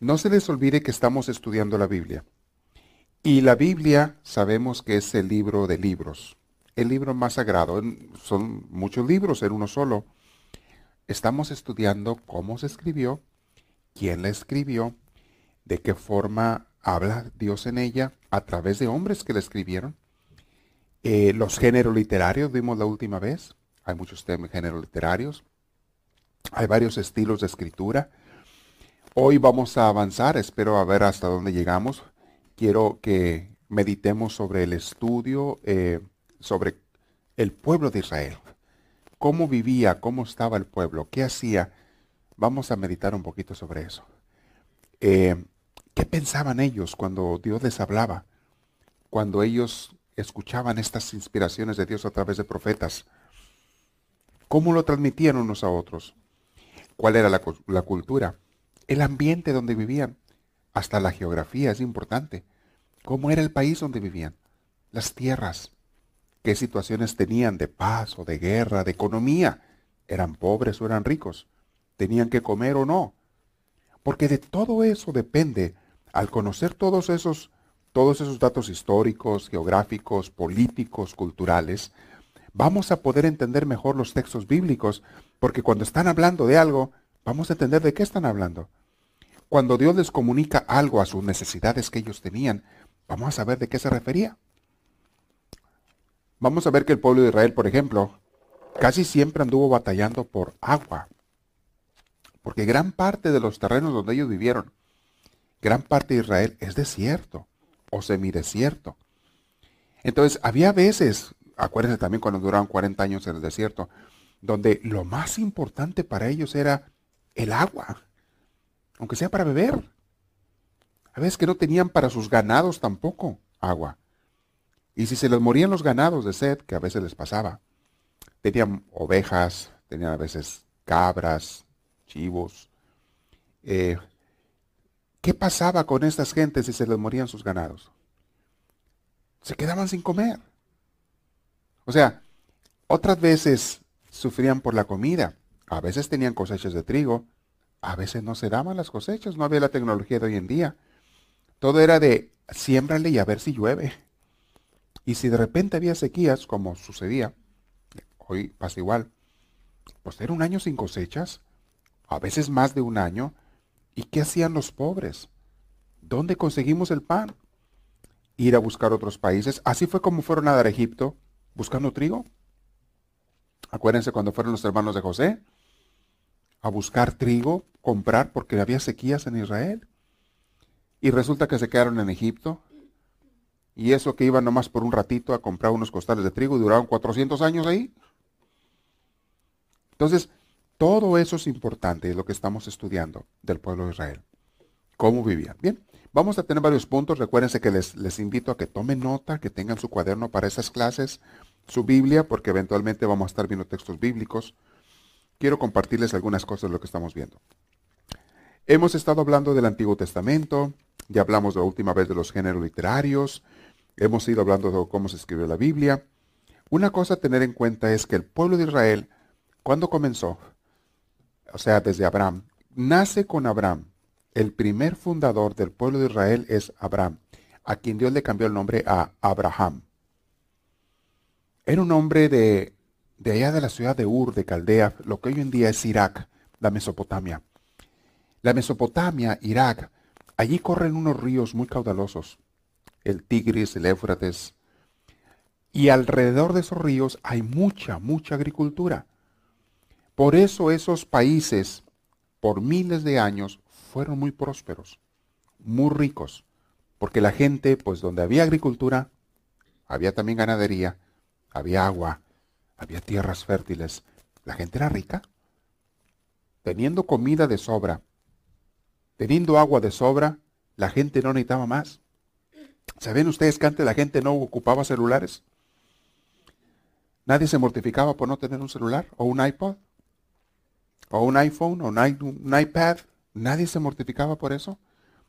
No se les olvide que estamos estudiando la Biblia. Y la Biblia sabemos que es el libro de libros, el libro más sagrado. Son muchos libros en uno solo. Estamos estudiando cómo se escribió, quién la escribió, de qué forma habla Dios en ella, a través de hombres que la escribieron. Eh, los géneros literarios vimos la última vez. Hay muchos géneros literarios. Hay varios estilos de escritura. Hoy vamos a avanzar, espero a ver hasta dónde llegamos. Quiero que meditemos sobre el estudio, eh, sobre el pueblo de Israel. Cómo vivía, cómo estaba el pueblo, qué hacía. Vamos a meditar un poquito sobre eso. Eh, ¿Qué pensaban ellos cuando Dios les hablaba? Cuando ellos escuchaban estas inspiraciones de Dios a través de profetas. ¿Cómo lo transmitían unos a otros? ¿Cuál era la, la cultura? El ambiente donde vivían, hasta la geografía es importante. ¿Cómo era el país donde vivían? Las tierras. ¿Qué situaciones tenían de paz o de guerra, de economía? ¿Eran pobres o eran ricos? ¿Tenían que comer o no? Porque de todo eso depende, al conocer todos esos, todos esos datos históricos, geográficos, políticos, culturales, vamos a poder entender mejor los textos bíblicos, porque cuando están hablando de algo, vamos a entender de qué están hablando. Cuando Dios les comunica algo a sus necesidades que ellos tenían, vamos a saber de qué se refería. Vamos a ver que el pueblo de Israel, por ejemplo, casi siempre anduvo batallando por agua. Porque gran parte de los terrenos donde ellos vivieron, gran parte de Israel es desierto o semidesierto. Entonces, había veces, acuérdense también cuando duraron 40 años en el desierto, donde lo más importante para ellos era el agua aunque sea para beber. A veces que no tenían para sus ganados tampoco agua. Y si se les morían los ganados de sed, que a veces les pasaba, tenían ovejas, tenían a veces cabras, chivos. Eh, ¿Qué pasaba con estas gentes si se les morían sus ganados? Se quedaban sin comer. O sea, otras veces sufrían por la comida. A veces tenían cosechas de trigo, a veces no se daban las cosechas, no había la tecnología de hoy en día. Todo era de siémbrale y a ver si llueve. Y si de repente había sequías, como sucedía, hoy pasa igual, pues era un año sin cosechas, a veces más de un año. ¿Y qué hacían los pobres? ¿Dónde conseguimos el pan? Ir a buscar otros países. Así fue como fueron a dar a Egipto, buscando trigo. Acuérdense cuando fueron los hermanos de José a buscar trigo comprar porque había sequías en Israel. Y resulta que se quedaron en Egipto. Y eso que iban nomás por un ratito a comprar unos costales de trigo duraron 400 años ahí. Entonces, todo eso es importante, es lo que estamos estudiando del pueblo de Israel. Cómo vivían. Bien, vamos a tener varios puntos. Recuérdense que les, les invito a que tomen nota, que tengan su cuaderno para esas clases, su Biblia, porque eventualmente vamos a estar viendo textos bíblicos. Quiero compartirles algunas cosas de lo que estamos viendo. Hemos estado hablando del Antiguo Testamento, ya hablamos la última vez de los géneros literarios, hemos ido hablando de cómo se escribió la Biblia. Una cosa a tener en cuenta es que el pueblo de Israel, cuando comenzó, o sea, desde Abraham, nace con Abraham. El primer fundador del pueblo de Israel es Abraham, a quien Dios le cambió el nombre a Abraham. Era un hombre de, de allá de la ciudad de Ur, de Caldea, lo que hoy en día es Irak, la Mesopotamia. La Mesopotamia, Irak, allí corren unos ríos muy caudalosos, el Tigris, el Éufrates, y alrededor de esos ríos hay mucha, mucha agricultura. Por eso esos países, por miles de años, fueron muy prósperos, muy ricos, porque la gente, pues donde había agricultura, había también ganadería, había agua, había tierras fértiles, la gente era rica. Teniendo comida de sobra, Teniendo agua de sobra, la gente no necesitaba más. ¿Saben ustedes que antes la gente no ocupaba celulares? Nadie se mortificaba por no tener un celular o un iPod o un iPhone o un, iPad. Nadie se mortificaba por eso.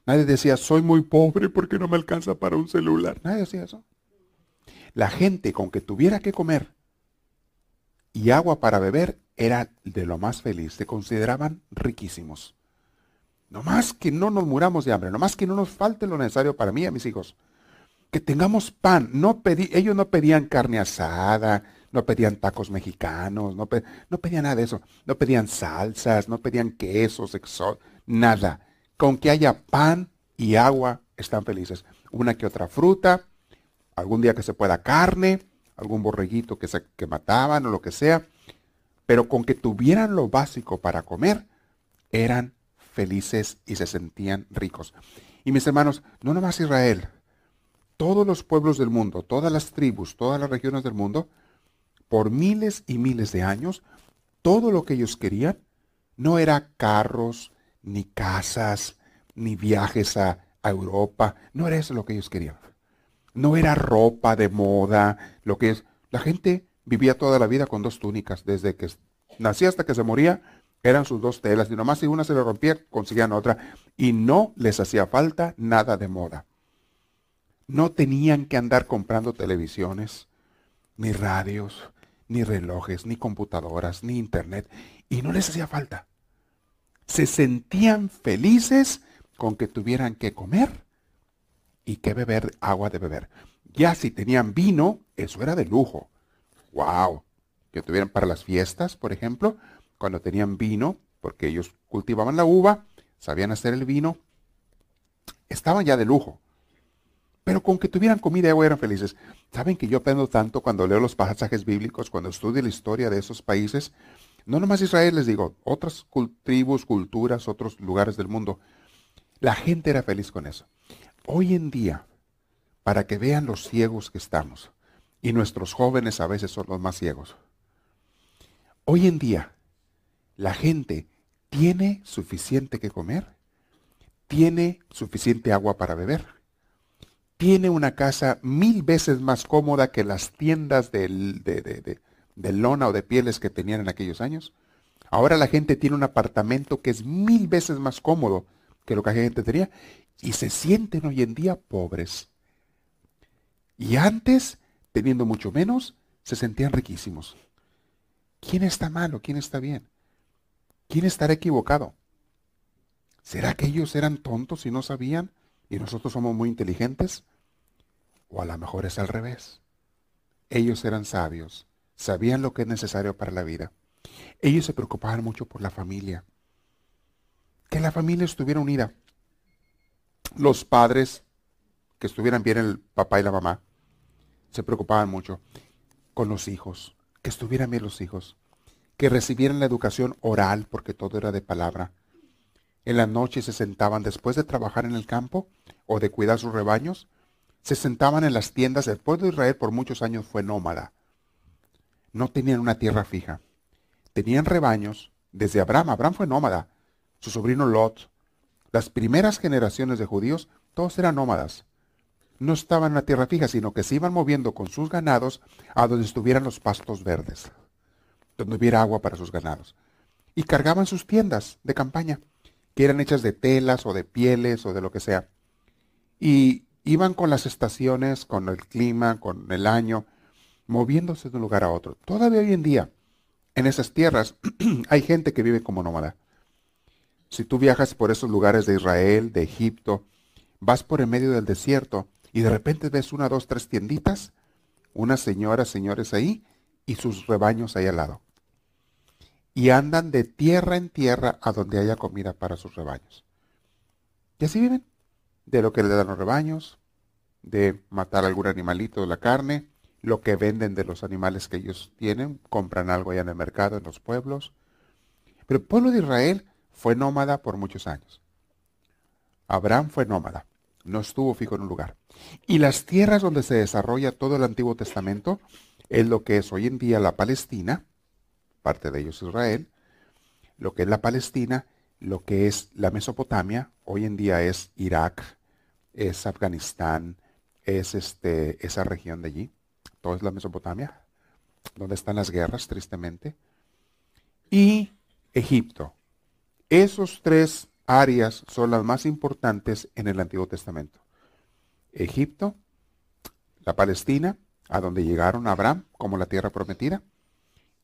Nadie decía, soy muy pobre porque no me alcanza para un celular. Nadie decía eso. La gente con que tuviera que comer y agua para beber era de lo más feliz. Se consideraban riquísimos. No más que no nos muramos de hambre, no más que no nos falte lo necesario para mí y a mis hijos. Que tengamos pan. No pedí, ellos no pedían carne asada, no pedían tacos mexicanos, no, pedían nada de eso. No pedían salsas, no pedían quesos, nada. Con que haya pan y agua, están felices. Una que otra fruta, algún día que se pueda carne, algún borreguito que, se, que mataban o lo que sea. Pero con que tuvieran lo básico para comer, eran felices y se sentían ricos. Y mis hermanos, no nomás Israel, todos los pueblos del mundo, todas las tribus, todas las regiones del mundo, por miles y miles de años, todo lo que ellos querían no era carros, ni casas, ni viajes a, Europa, no era eso lo que ellos querían. No era ropa de moda, lo que es. La gente vivía toda la vida con dos túnicas, desde que nacía hasta que se moría, eran sus dos telas, y nomás si una se le rompía, conseguían otra, y no les hacía falta nada de moda. No tenían que andar comprando televisiones, ni radios, ni relojes, ni computadoras, ni internet, y no les hacía falta. Se sentían felices con que tuvieran que comer y que beber agua de beber. Ya si tenían vino, eso era de lujo. ¡Wow! Que tuvieran para las fiestas, por ejemplo, cuando tenían vino, porque ellos cultivaban la uva, sabían hacer el vino, estaban ya de lujo. Pero con que tuvieran comida y agua eran felices. Saben que yo aprendo tanto cuando leo los pasajes bíblicos, cuando estudio la historia de esos países. No nomás Israel, les digo, otras tribus, culturas, otros lugares del mundo. La gente era feliz con eso. Hoy en día, para que vean los ciegos que estamos, y nuestros jóvenes a veces son los más ciegos. Hoy en día, la gente tiene suficiente que comer, tiene suficiente agua para beber, tiene una casa mil veces más cómoda que las tiendas de, de, lona o de pieles que tenían en aquellos años. Ahora la gente tiene un apartamento que es mil veces más cómodo que lo que la gente tenía y se sienten hoy en día pobres. Y antes, teniendo mucho menos, se sentían riquísimos. ¿Quién está malo? ¿Quién está bien? ¿Quién estará equivocado? ¿Será que ellos eran tontos y no sabían y nosotros somos muy inteligentes? ¿O a lo mejor es al revés? Ellos eran sabios, sabían lo que es necesario para la vida. Ellos se preocupaban mucho por la familia. Que la familia estuviera unida. Los padres, que estuvieran bien el papá y la mamá, se preocupaban mucho con los hijos, que estuvieran bien los hijos que recibieran la educación oral, porque todo era de palabra. En la noche se sentaban después de trabajar en el campo o de cuidar sus rebaños, se sentaban en las tiendas. El pueblo de Israel por muchos años fue nómada. No tenían una tierra fija. Tenían rebaños desde Abraham. Abraham fue nómada. Su sobrino Lot. Las primeras generaciones de judíos, todos eran nómadas. No estaban en la tierra fija, sino que se iban moviendo con sus ganados a donde estuvieran los pastos verdes donde hubiera agua para sus ganados. Y cargaban sus tiendas de campaña, que eran hechas de telas o de pieles o de lo que sea. Y iban con las estaciones, con el clima, con el año, moviéndose de un lugar a otro. Todavía hoy en día, en esas tierras, hay gente que vive como nómada. Si tú viajas por esos lugares de Israel, de Egipto, vas por el medio del desierto y de repente ves una, dos, tres tienditas, unas señoras, señores ahí y sus rebaños ahí al lado y andan de tierra en tierra a donde haya comida para sus rebaños. Y así viven, de lo que le dan los rebaños, de matar algún animalito de la carne, lo que venden de los animales que ellos tienen, compran algo allá en el mercado, en los pueblos. Pero el pueblo de Israel fue nómada por muchos años. Abraham fue nómada, no estuvo fijo en un lugar. Y las tierras donde se desarrolla todo el Antiguo Testamento es lo que es hoy en día la Palestina, parte de ellos Israel, lo que es la Palestina, lo que es la Mesopotamia, hoy en día es Irak, es Afganistán, es este, esa región de allí, todo es la Mesopotamia, donde están las guerras, tristemente, y Egipto. Esos tres áreas son las más importantes en el Antiguo Testamento. Egipto, la Palestina, a donde llegaron Abraham como la tierra prometida,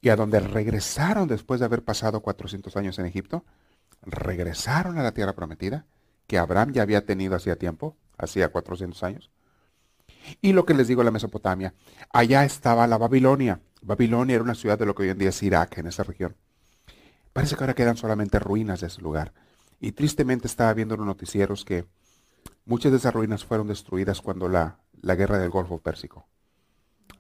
y a donde regresaron después de haber pasado 400 años en Egipto, regresaron a la tierra prometida, que Abraham ya había tenido hacía tiempo, hacía 400 años. Y lo que les digo, la Mesopotamia, allá estaba la Babilonia. Babilonia era una ciudad de lo que hoy en día es Irak, en esa región. Parece que ahora quedan solamente ruinas de ese lugar. Y tristemente estaba viendo en los noticieros que muchas de esas ruinas fueron destruidas cuando la, la guerra del Golfo Pérsico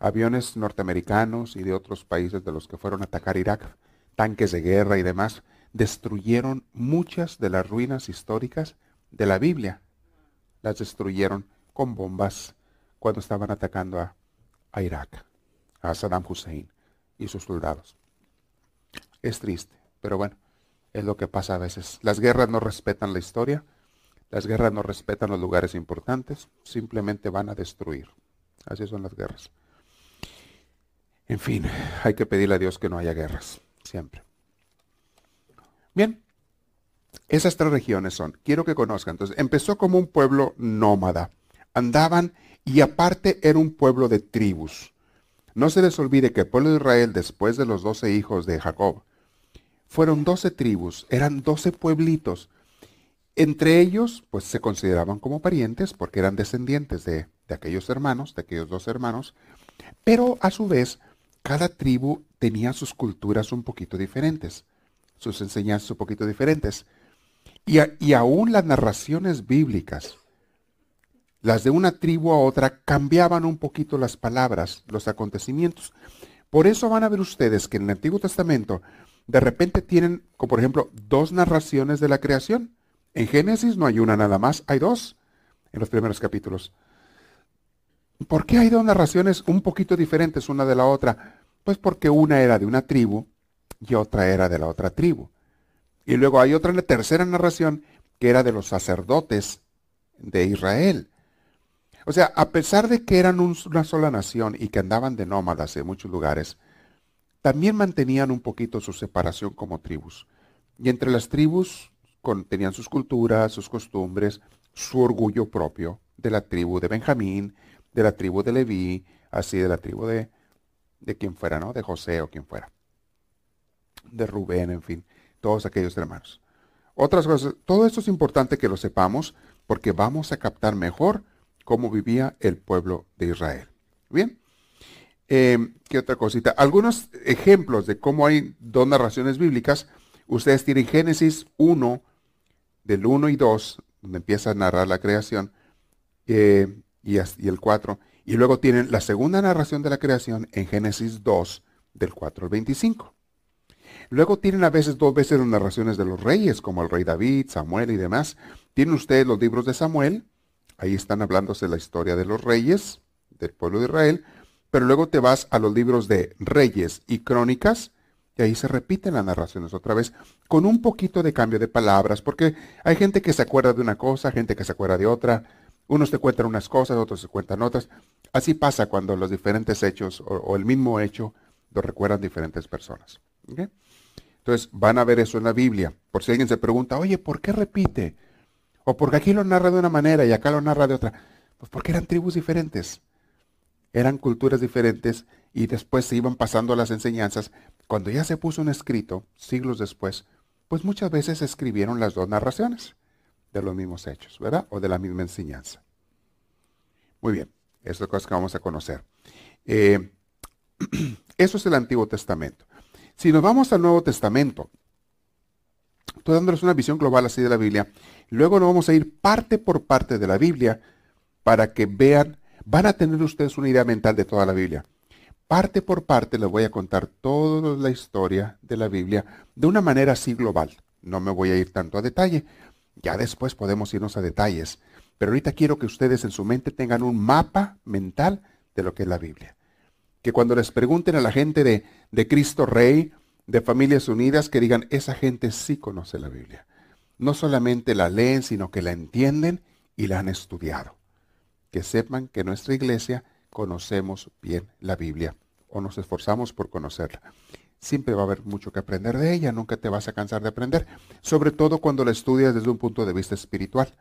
aviones norteamericanos y de otros países de los que fueron a atacar Irak, tanques de guerra y demás, destruyeron muchas de las ruinas históricas de la Biblia. Las destruyeron con bombas cuando estaban atacando a, a Irak, a Saddam Hussein y sus soldados. Es triste, pero bueno, es lo que pasa a veces. Las guerras no respetan la historia, las guerras no respetan los lugares importantes, simplemente van a destruir. Así son las guerras. En fin, hay que pedirle a Dios que no haya guerras, siempre. Bien, esas tres regiones son, quiero que conozcan, entonces, empezó como un pueblo nómada, andaban y aparte era un pueblo de tribus. No se les olvide que el pueblo de Israel, después de los doce hijos de Jacob, fueron doce tribus, eran doce pueblitos. Entre ellos, pues se consideraban como parientes porque eran descendientes de, de aquellos hermanos, de aquellos dos hermanos, pero a su vez cada tribu tenía sus culturas un poquito diferentes, sus enseñanzas un poquito diferentes. Y, aún las narraciones bíblicas, las de una tribu a otra, cambiaban un poquito las palabras, los acontecimientos. Por eso van a ver ustedes que en el Antiguo Testamento de repente tienen, como por ejemplo, dos narraciones de la creación. En Génesis no hay una nada más, hay dos en los primeros capítulos. ¿Por qué hay dos narraciones un poquito diferentes una de la otra? Pues porque una era de una tribu y otra era de la otra tribu. Y luego hay otra tercera narración que era de los sacerdotes de Israel. O sea, a pesar de que eran una sola nación y que andaban de nómadas en muchos lugares, también mantenían un poquito su separación como tribus. Y entre las tribus tenían sus culturas, sus costumbres, su orgullo propio de la tribu de Benjamín, de la tribu de Leví, así de la tribu de, de quien fuera, ¿no? De José o quien fuera. De Rubén, en fin, todos aquellos hermanos. Otras cosas, todo esto es importante que lo sepamos porque vamos a captar mejor cómo vivía el pueblo de Israel. Bien, eh, ¿qué otra cosita? Algunos ejemplos de cómo hay dos narraciones bíblicas. Ustedes tienen Génesis 1, del 1 y 2, donde empieza a narrar la creación. Eh, y, el 4. Y luego tienen la segunda narración de la creación en Génesis 2, del 4 al 25. Luego tienen a veces dos veces las narraciones de los reyes, como el rey David, Samuel y demás. Tienen ustedes los libros de Samuel, ahí están hablándose la historia de los reyes del pueblo de Israel, pero luego te vas a los libros de reyes y crónicas, y ahí se repiten las narraciones otra vez, con un poquito de cambio de palabras, porque hay gente que se acuerda de una cosa, gente que se acuerda de otra, unos te cuentan unas cosas, otros se cuentan otras. Así pasa cuando los diferentes hechos o, el mismo hecho lo recuerdan diferentes personas. Entonces van a ver eso en la Biblia. Por si alguien se pregunta, oye, ¿por qué repite? O porque aquí lo narra de una manera y acá lo narra de otra. Pues porque eran tribus diferentes. Eran culturas diferentes y después se iban pasando las enseñanzas. Cuando ya se puso un escrito, siglos después, pues muchas veces escribieron las dos narraciones de los mismos hechos, ¿verdad? O de la misma enseñanza. Muy bien, eso es cosa que vamos a conocer. Eh, eso es el Antiguo Testamento. Si nos vamos al Nuevo Testamento, estoy dándoles una visión global así de la Biblia, luego nos vamos a ir parte por parte de la Biblia para que vean, van a tener ustedes una idea mental de toda la Biblia. Parte por parte les voy a contar toda la historia de la Biblia de una manera así global. No me voy a ir tanto a detalle, ya después podemos irnos a detalles, pero ahorita quiero que ustedes en su mente tengan un mapa mental de lo que es la Biblia. Que cuando les pregunten a la gente de, de Cristo Rey, de Familias Unidas, que digan, esa gente sí conoce la Biblia. No solamente la leen, sino que la entienden y la han estudiado. Que sepan que nuestra iglesia conocemos bien la Biblia o nos esforzamos por conocerla. Siempre va a haber mucho que aprender de ella, nunca te vas a cansar de aprender, sobre todo cuando la estudias desde un punto de vista espiritual.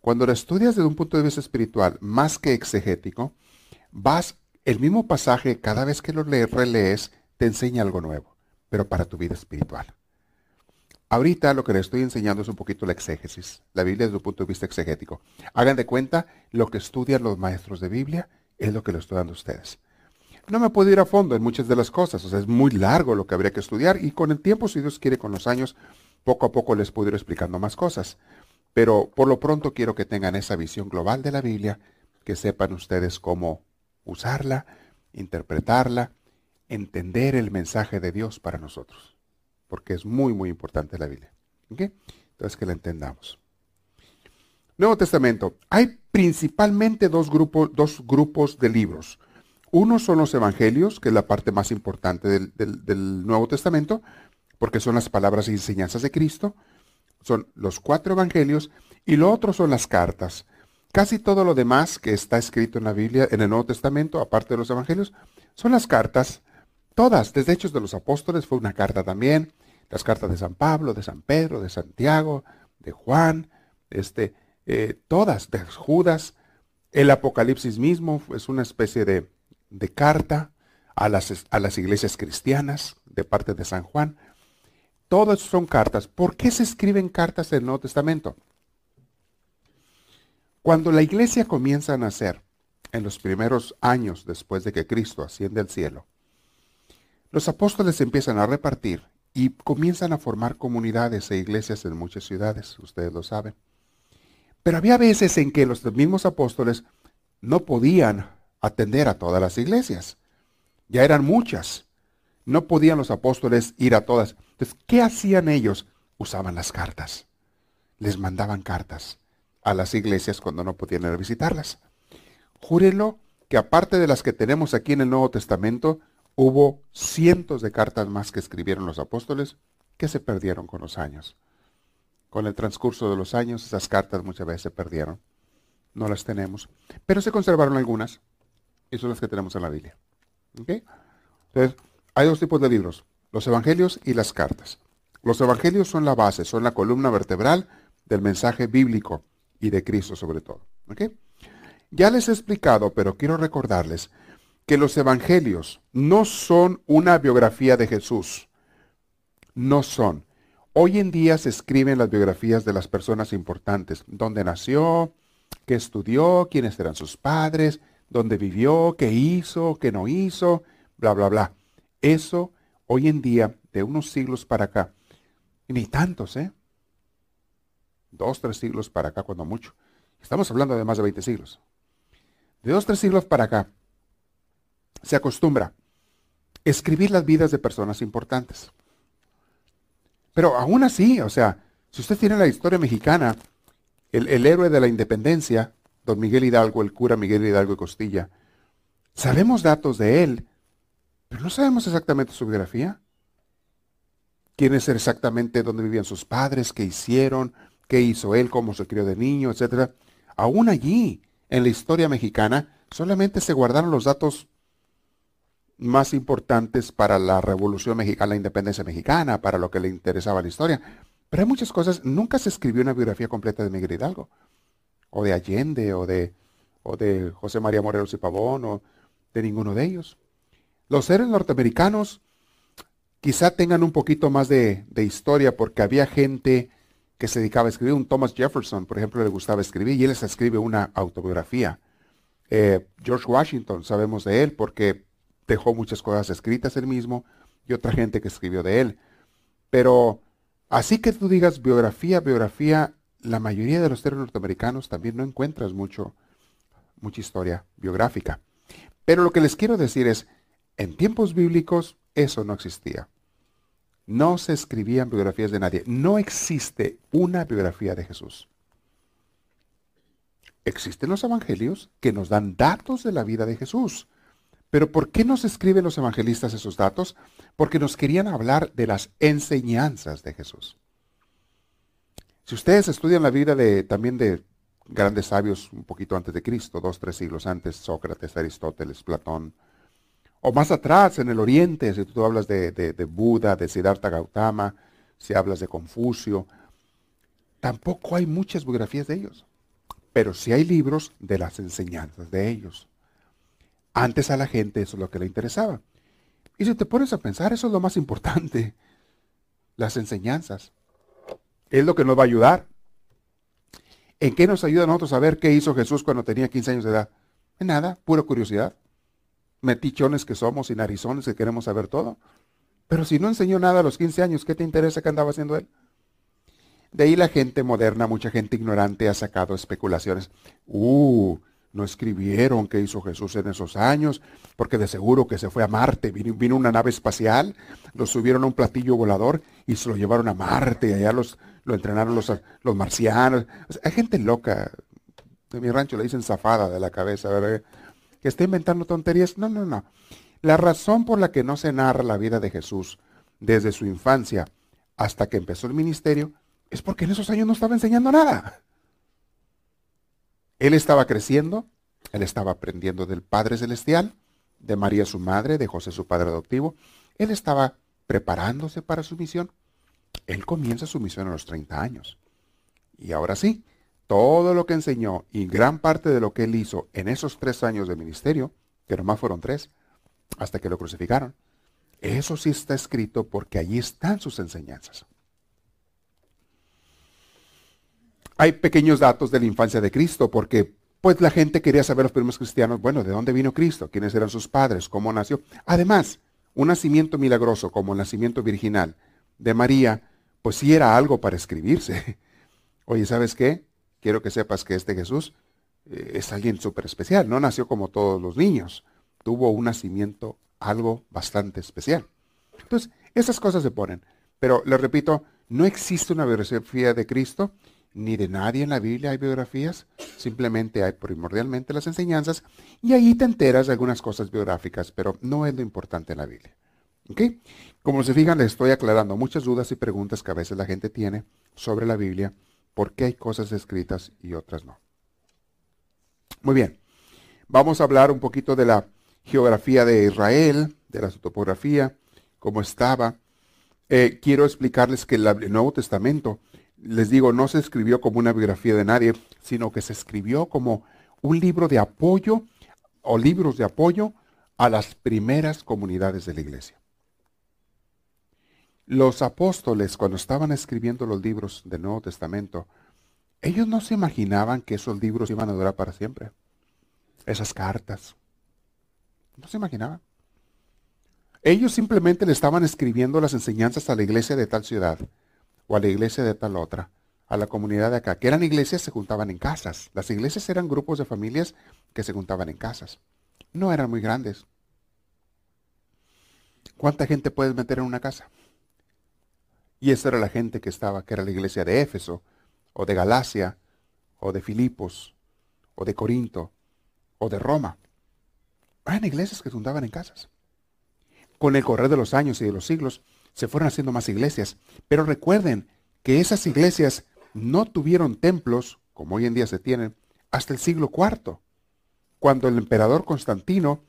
Cuando la estudias desde un punto de vista espiritual, más que exegético, vas, el mismo pasaje, cada vez que lo lees, relees, te enseña algo nuevo, pero para tu vida espiritual. Ahorita lo que les estoy enseñando es un poquito la exégesis, la Biblia desde un punto de vista exegético. Hagan de cuenta, lo que estudian los maestros de Biblia es lo que les estoy dando a ustedes. No me puedo ir a fondo en muchas de las cosas, o sea, es muy largo lo que habría que estudiar y con el tiempo, si Dios quiere, con los años, poco a poco les puedo ir explicando más cosas. Pero por lo pronto quiero que tengan esa visión global de la Biblia, que sepan ustedes cómo usarla, interpretarla, entender el mensaje de Dios para nosotros porque es muy, muy importante la Biblia. Entonces, que la entendamos. Nuevo Testamento. Hay principalmente dos grupos, dos grupos de libros. Uno son los evangelios, que es la parte más importante del, del Nuevo Testamento, porque son las palabras y enseñanzas de Cristo. Son los cuatro evangelios. Y lo otro son las cartas. Casi todo lo demás que está escrito en la Biblia, en el Nuevo Testamento, aparte de los evangelios, son las cartas. Todas, desde Hechos de los Apóstoles fue una carta también las cartas de San Pablo, de San Pedro, de Santiago, de Juan, este, eh, todas, de Judas. El Apocalipsis mismo es una especie de, carta a las, a las iglesias cristianas de parte de San Juan. Todas son cartas. ¿Por qué se escriben cartas en el Nuevo Testamento? Cuando la iglesia comienza a nacer, en los primeros años después de que Cristo asciende al cielo, los apóstoles empiezan a repartir y comienzan a formar comunidades e iglesias en muchas ciudades, ustedes lo saben. Pero había veces en que los mismos apóstoles no podían atender a todas las iglesias. Ya eran muchas. No podían los apóstoles ir a todas. Entonces, ¿qué hacían ellos? Usaban las cartas. Les mandaban cartas a las iglesias cuando no podían visitarlas. Júrenlo que aparte de las que tenemos aquí en el Nuevo Testamento, Hubo cientos de cartas más que escribieron los apóstoles que se perdieron con los años. Con el transcurso de los años, esas cartas muchas veces se perdieron. No las tenemos. Pero se conservaron algunas. Y son las que tenemos en la Biblia. Entonces, hay dos tipos de libros. Los evangelios y las cartas. Los evangelios son la base, son la columna vertebral del mensaje bíblico y de Cristo sobre todo. Ya les he explicado, pero quiero recordarles que los evangelios no son una biografía de Jesús. No son. Hoy en día se escriben las biografías de las personas importantes, dónde nació, qué estudió, quiénes eran sus padres, dónde vivió, qué hizo, qué no hizo, bla, bla, bla. Eso hoy en día, de unos siglos para acá, ni tantos, ¿eh? Dos, tres siglos para acá, cuando mucho. Estamos hablando de más de 20 siglos. De dos, tres siglos para acá, se acostumbra escribir las vidas de personas importantes. Pero aún así, o sea, si usted tiene la historia mexicana, el, el, héroe de la independencia, don Miguel Hidalgo, el cura Miguel Hidalgo y Costilla, sabemos datos de él, pero no sabemos exactamente su biografía. Quién es exactamente dónde vivían sus padres, qué hicieron, qué hizo él, cómo se crió de niño, etc. Aún allí, en la historia mexicana, solamente se guardaron los datos más importantes para la Revolución Mexicana, la independencia mexicana, para lo que le interesaba la historia. Pero hay muchas cosas, nunca se escribió una biografía completa de Miguel Hidalgo, o de Allende, o de, o de José María Morelos y Pavón, o de ninguno de ellos. Los seres norteamericanos quizá tengan un poquito más de, historia porque había gente que se dedicaba a escribir. Un Thomas Jefferson, por ejemplo, le gustaba escribir y él les escribe una autobiografía. Eh, George Washington, sabemos de él porque dejó muchas cosas escritas él mismo y otra gente que escribió de él. Pero así que tú digas biografía, biografía, la mayoría de los seres norteamericanos también no encuentras mucho, mucha historia biográfica. Pero lo que les quiero decir es, en tiempos bíblicos eso no existía. No se escribían biografías de nadie. No existe una biografía de Jesús. Existen los evangelios que nos dan datos de la vida de Jesús. Pero ¿por qué nos escriben los evangelistas esos datos? Porque nos querían hablar de las enseñanzas de Jesús. Si ustedes estudian la vida de, también de grandes sabios un poquito antes de Cristo, dos, tres siglos antes, Sócrates, Aristóteles, Platón. O más atrás, en el Oriente, si tú hablas de, de, de Buda, de Siddhartha Gautama, si hablas de Confucio, tampoco hay muchas biografías de ellos. Pero sí hay libros de las enseñanzas de ellos. Antes a la gente eso es lo que le interesaba. Y si te pones a pensar, eso es lo más importante. Las enseñanzas. Es lo que nos va a ayudar. ¿En qué nos ayuda a nosotros a ver qué hizo Jesús cuando tenía 15 años de edad? En nada, pura curiosidad. Metichones que somos y narizones que queremos saber todo. Pero si no enseñó nada a los 15 años, ¿qué te interesa que andaba haciendo él? De ahí la gente moderna, mucha gente ignorante ha sacado especulaciones. Uh, no escribieron qué hizo Jesús en esos años, porque de seguro que se fue a Marte, vino, una nave espacial, lo subieron a un platillo volador y se lo llevaron a Marte, y allá los, lo entrenaron los, los marcianos. hay gente loca, de mi rancho le dicen zafada de la cabeza, que está inventando tonterías. No, no, no. La razón por la que no se narra la vida de Jesús desde su infancia hasta que empezó el ministerio es porque en esos años no estaba enseñando nada. Él estaba creciendo, él estaba aprendiendo del Padre Celestial, de María su madre, de José su padre adoptivo. Él estaba preparándose para su misión. Él comienza su misión a los 30 años. Y ahora sí, todo lo que enseñó y gran parte de lo que él hizo en esos tres años de ministerio, que nomás fueron tres, hasta que lo crucificaron, eso sí está escrito porque allí están sus enseñanzas. Hay pequeños datos de la infancia de Cristo porque pues la gente quería saber los primeros cristianos, bueno, ¿de dónde vino Cristo? ¿Quiénes eran sus padres? ¿Cómo nació? Además, un nacimiento milagroso como el nacimiento virginal de María, pues sí era algo para escribirse. Oye, ¿sabes qué? Quiero que sepas que este Jesús eh, es alguien súper especial, no nació como todos los niños, tuvo un nacimiento algo bastante especial. Entonces, esas cosas se ponen. Pero les repito, no existe una biografía de Cristo ni de nadie en la Biblia hay biografías, simplemente hay primordialmente las enseñanzas y ahí te enteras de algunas cosas biográficas, pero no es lo importante en la Biblia. Como se fijan, les estoy aclarando muchas dudas y preguntas que a veces la gente tiene sobre la Biblia, por qué hay cosas escritas y otras no. Muy bien, vamos a hablar un poquito de la geografía de Israel, de la topografía, cómo estaba. Eh, quiero explicarles que el Nuevo Testamento les digo, no se escribió como una biografía de nadie, sino que se escribió como un libro de apoyo o libros de apoyo a las primeras comunidades de la iglesia. Los apóstoles, cuando estaban escribiendo los libros del Nuevo Testamento, ellos no se imaginaban que esos libros iban a durar para siempre. Esas cartas. No se imaginaban. Ellos simplemente le estaban escribiendo las enseñanzas a la iglesia de tal ciudad o a la iglesia de tal otra, a la comunidad de acá, que eran iglesias, se juntaban en casas. Las iglesias eran grupos de familias que se juntaban en casas. No eran muy grandes. ¿Cuánta gente puedes meter en una casa? Y esa era la gente que estaba, que era la iglesia de Éfeso, o de Galacia, o de Filipos, o de Corinto, o de Roma. Eran iglesias que se juntaban en casas. Con el correr de los años y de los siglos, se fueron haciendo más iglesias. Pero recuerden que esas iglesias no tuvieron templos, como hoy en día se tienen, hasta el siglo IV, cuando el emperador Constantino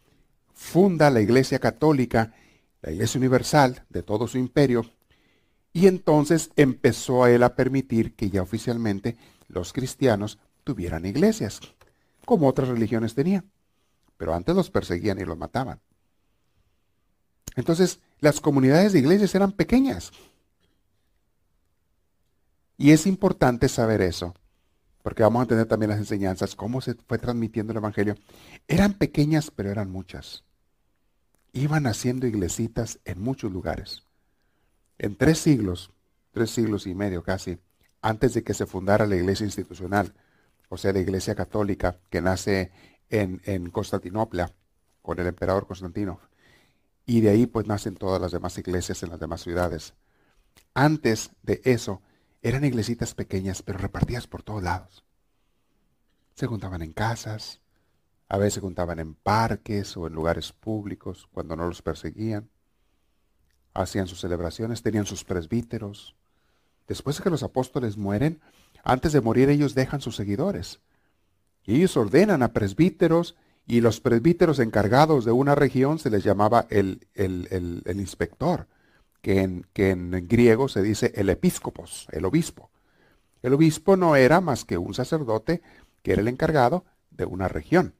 funda la iglesia católica, la iglesia universal de todo su imperio, y entonces empezó a él a permitir que ya oficialmente los cristianos tuvieran iglesias, como otras religiones tenían. Pero antes los perseguían y los mataban. Entonces, las comunidades de iglesias eran pequeñas. Y es importante saber eso, porque vamos a tener también las enseñanzas, cómo se fue transmitiendo el Evangelio. Eran pequeñas, pero eran muchas. Iban haciendo iglesitas en muchos lugares. En tres siglos, tres siglos y medio casi, antes de que se fundara la iglesia institucional, o sea, la iglesia católica que nace en, en Constantinopla, con el emperador Constantino, y de ahí pues nacen todas las demás iglesias en las demás ciudades. Antes de eso, eran iglesitas pequeñas, pero repartidas por todos lados. Se juntaban en casas, a veces se juntaban en parques o en lugares públicos cuando no los perseguían. Hacían sus celebraciones, tenían sus presbíteros. Después de que los apóstoles mueren, Antes de morir ellos dejan sus seguidores. Y ellos ordenan a presbíteros y los presbíteros encargados de una región se les llamaba el, el, inspector, que en, que en griego se dice el episcopos, el obispo. El obispo no era más que un sacerdote que era el encargado de una región.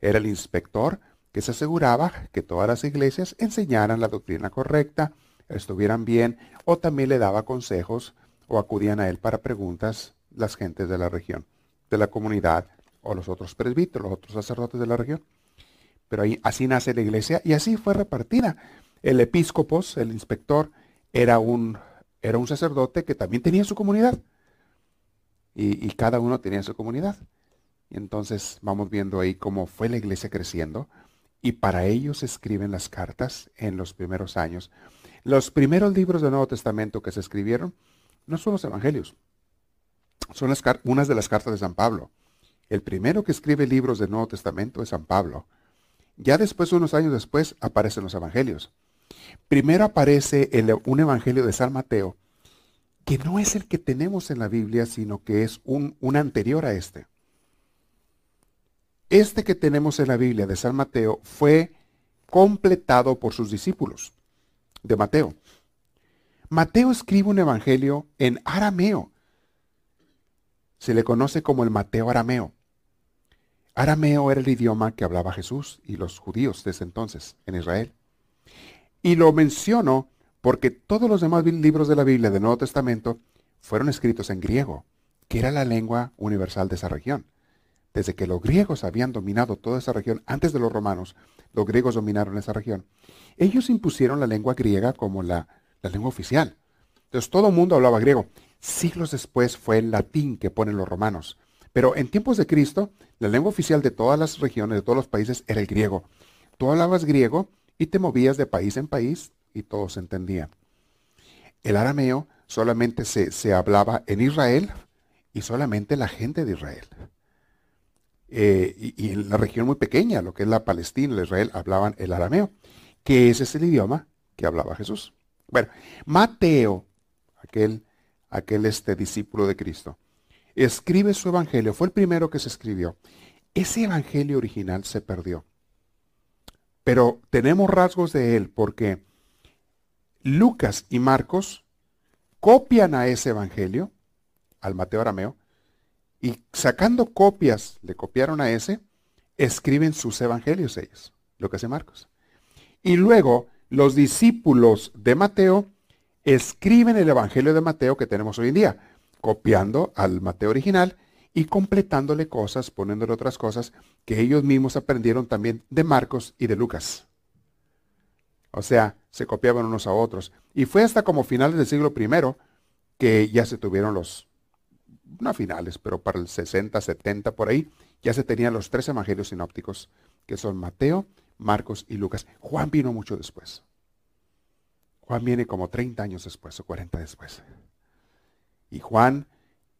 Era el inspector que se aseguraba que todas las iglesias enseñaran la doctrina correcta, estuvieran bien, o también le daba consejos o acudían a él para preguntas las gentes de la región, de la comunidad, o los otros presbíteros, los otros sacerdotes de la región. Pero ahí, así nace la iglesia y así fue repartida. El episcopos, el inspector, era un, era un sacerdote que también tenía su comunidad. Y, cada uno tenía su comunidad. Y entonces vamos viendo ahí cómo fue la iglesia creciendo. Y para ellos escriben las cartas en los primeros años. Los primeros libros del Nuevo Testamento que se escribieron no son los evangelios. Son unas de las cartas de San Pablo. El primero que escribe libros del Nuevo Testamento es San Pablo. Ya después, unos años después, aparecen los evangelios. Primero aparece un evangelio de San Mateo, que no es el que tenemos en la Biblia, sino que es un, un anterior a este. Este que tenemos en la Biblia de San Mateo fue completado por sus discípulos de Mateo. Mateo escribe un evangelio en arameo, se le conoce como el Mateo arameo. Arameo era el idioma que hablaba Jesús y los judíos desde entonces en Israel. Y lo menciono porque todos los demás libros de la Biblia del Nuevo Testamento fueron escritos en griego, que era la lengua universal de esa región. Desde que los griegos habían dominado toda esa región, antes de los romanos, los griegos dominaron esa región, ellos impusieron la lengua griega como la, lengua oficial. Entonces todo el mundo hablaba griego. Siglos después fue el latín que ponen los romanos. Pero en tiempos de Cristo, la lengua oficial de todas las regiones, de todos los países, era el griego. Tú hablabas griego y te movías de país en país y todos se entendían. El arameo solamente se, hablaba en Israel y solamente la gente de Israel. Eh, y, en la región muy pequeña, lo que es la Palestina, el Israel, hablaban el arameo, que ese es el idioma que hablaba Jesús. Bueno, Mateo, aquel aquel este discípulo de Cristo. Escribe su evangelio, fue el primero que se escribió. Ese evangelio original se perdió. Pero tenemos rasgos de él porque Lucas y Marcos copian a ese evangelio, al Mateo Arameo, y sacando copias, le copiaron a ese, escriben sus evangelios ellos, Lucas y Marcos. Y luego los discípulos de Mateo escriben el Evangelio de Mateo que tenemos hoy en día, copiando al Mateo original y completándole cosas, poniéndole otras cosas que ellos mismos aprendieron también de Marcos y de Lucas. O sea, se copiaban unos a otros. Y fue hasta como finales del siglo I que ya se tuvieron los, no finales, pero para el 60, 70, por ahí, ya se tenían los tres evangelios sinópticos, que son Mateo, Marcos y Lucas. Juan vino mucho después. Juan viene como 30 años después o 40 después. Y Juan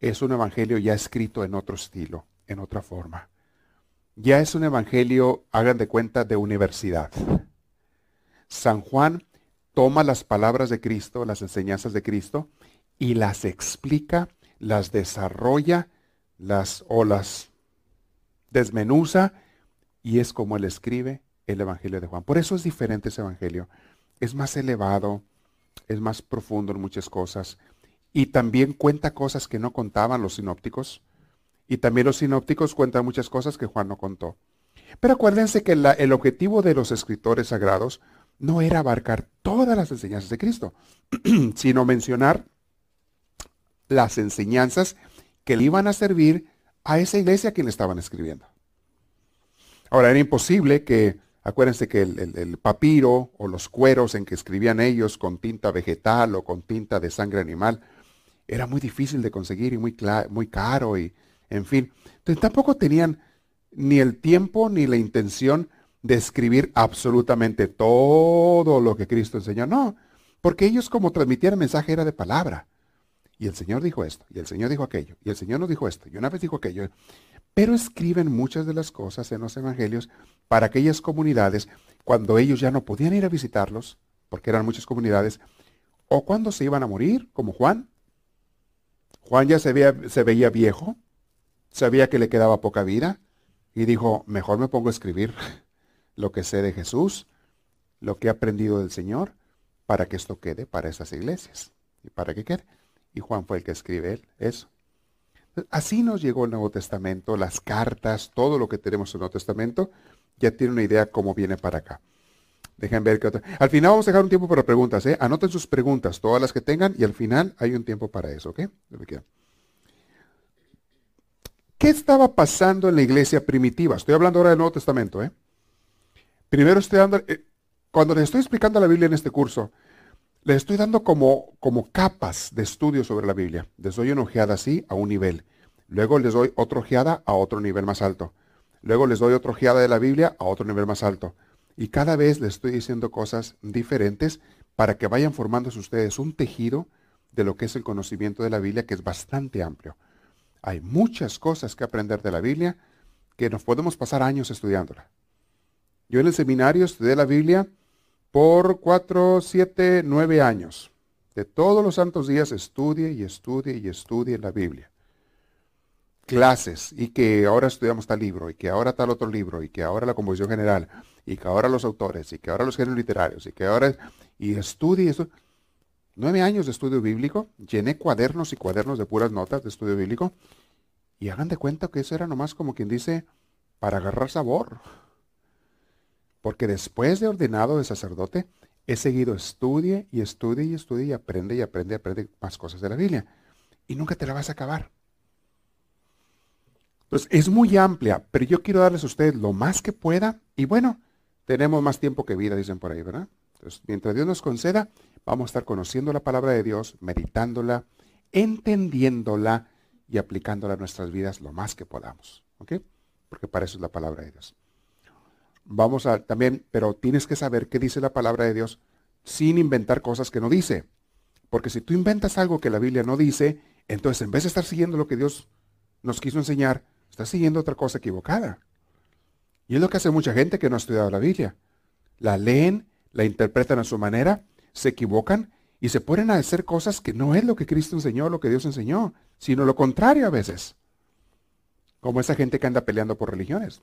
es un evangelio ya escrito en otro estilo, en otra forma. Ya es un evangelio, hagan de cuenta, de universidad. San Juan toma las palabras de Cristo, las enseñanzas de Cristo, y las explica, las desarrolla, las o las desmenuza, y es como él escribe el Evangelio de Juan. Por eso es diferente ese Evangelio es más elevado, es más profundo en muchas cosas. Y también cuenta cosas que no contaban los sinópticos. Y también los sinópticos cuentan muchas cosas que Juan no contó. Pero acuérdense que el objetivo de los escritores sagrados no era abarcar todas las enseñanzas de Cristo, sino mencionar las enseñanzas que le iban a servir a esa iglesia a quien le estaban escribiendo. Ahora, era imposible que Acuérdense que el, papiro o los cueros en que escribían ellos con tinta vegetal o con tinta de sangre animal era muy difícil de conseguir y muy, muy caro y en fin. Entonces tampoco tenían ni el tiempo ni la intención de escribir absolutamente todo lo que Cristo enseñó. No, porque ellos como transmitían el mensaje era de palabra. Y el Señor dijo esto, y el Señor dijo aquello, y el Señor nos dijo esto, y una vez dijo aquello. Pero escriben muchas de las cosas en los evangelios para aquellas comunidades cuando ellos ya no podían ir a visitarlos, porque eran muchas comunidades, o cuando se iban a morir, como Juan, Juan ya se veía, viejo, sabía que le quedaba poca vida y dijo, mejor me pongo a escribir lo que sé de Jesús, lo que he aprendido del Señor, para que esto quede para esas iglesias y para que quede. Y Juan fue el que escribe eso. Así nos llegó el Nuevo Testamento, las cartas, todo lo que tenemos en el Nuevo Testamento, ya tiene una idea cómo viene para acá. Dejen ver otra. Al final vamos a dejar un tiempo para preguntas, ¿eh? Anoten sus preguntas, todas las que tengan, y al final hay un tiempo para eso, ¿ok? ¿Qué estaba pasando en la iglesia primitiva? Estoy hablando ahora del Nuevo Testamento, ¿eh? Primero estoy dando, eh, cuando les estoy explicando la Biblia en este curso, les estoy dando como, como capas de estudio sobre la Biblia. Les doy una ojeada así a un nivel. Luego les doy otra ojeada a otro nivel más alto. Luego les doy otra ojeada de la Biblia a otro nivel más alto. Y cada vez les estoy diciendo cosas diferentes para que vayan formándose ustedes un tejido de lo que es el conocimiento de la Biblia, que es bastante amplio. Hay muchas cosas que aprender de la Biblia que nos podemos pasar años estudiándola. Yo en el seminario estudié la Biblia por cuatro, siete, nueve años. De todos los santos días estudie y estudie y estudie la Biblia. Clases, y que ahora estudiamos tal libro, y que ahora tal otro libro, y que ahora la composición general, y que ahora los autores, y que ahora los géneros literarios, y que ahora... Y estudie esto. Nueve años de estudio bíblico, llené cuadernos y cuadernos de puras notas de estudio bíblico, y hagan de cuenta que eso era nomás como quien dice, para agarrar sabor. Porque después de ordenado de sacerdote, he seguido estudie y estudie y estudie y aprende y aprende y aprende más cosas de la Biblia. Y nunca te la vas a acabar. Entonces, es muy amplia, pero yo quiero darles a ustedes lo más que pueda. Y bueno, tenemos más tiempo que vida, dicen por ahí, ¿verdad? Entonces, mientras Dios nos conceda, vamos a estar conociendo la palabra de Dios, meditándola, entendiéndola y aplicándola a nuestras vidas lo más que podamos. ¿Ok? Porque para eso es la palabra de Dios. Vamos a también, pero tienes que saber qué dice la palabra de Dios sin inventar cosas que no dice. Porque si tú inventas algo que la Biblia no dice, entonces en vez de estar siguiendo lo que Dios nos quiso enseñar, estás siguiendo otra cosa equivocada. Y es lo que hace mucha gente que no ha estudiado la Biblia. La leen, la interpretan a su manera, se equivocan y se ponen a hacer cosas que no es lo que Cristo enseñó, lo que Dios enseñó, sino lo contrario a veces. Como esa gente que anda peleando por religiones.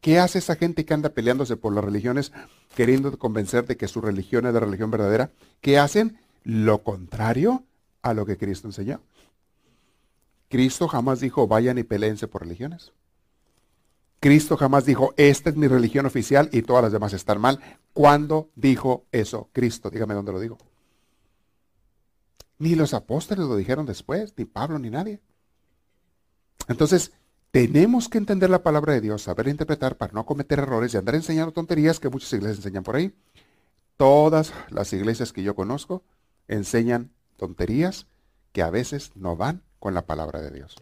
¿Qué hace esa gente que anda peleándose por las religiones, queriendo convencer de que su religión es la religión verdadera? ¿Qué hacen? Lo contrario a lo que Cristo enseñó. Cristo jamás dijo, vayan y peleense por religiones. Cristo jamás dijo, esta es mi religión oficial y todas las demás están mal. ¿Cuándo dijo eso Cristo? Dígame dónde lo dijo. Ni los apóstoles lo dijeron después, ni Pablo, ni nadie. Entonces, tenemos que entender la palabra de Dios, saber interpretar para no cometer errores y andar enseñando tonterías que muchas iglesias enseñan por ahí. Todas las iglesias que yo conozco enseñan tonterías que a veces no van con la palabra de Dios.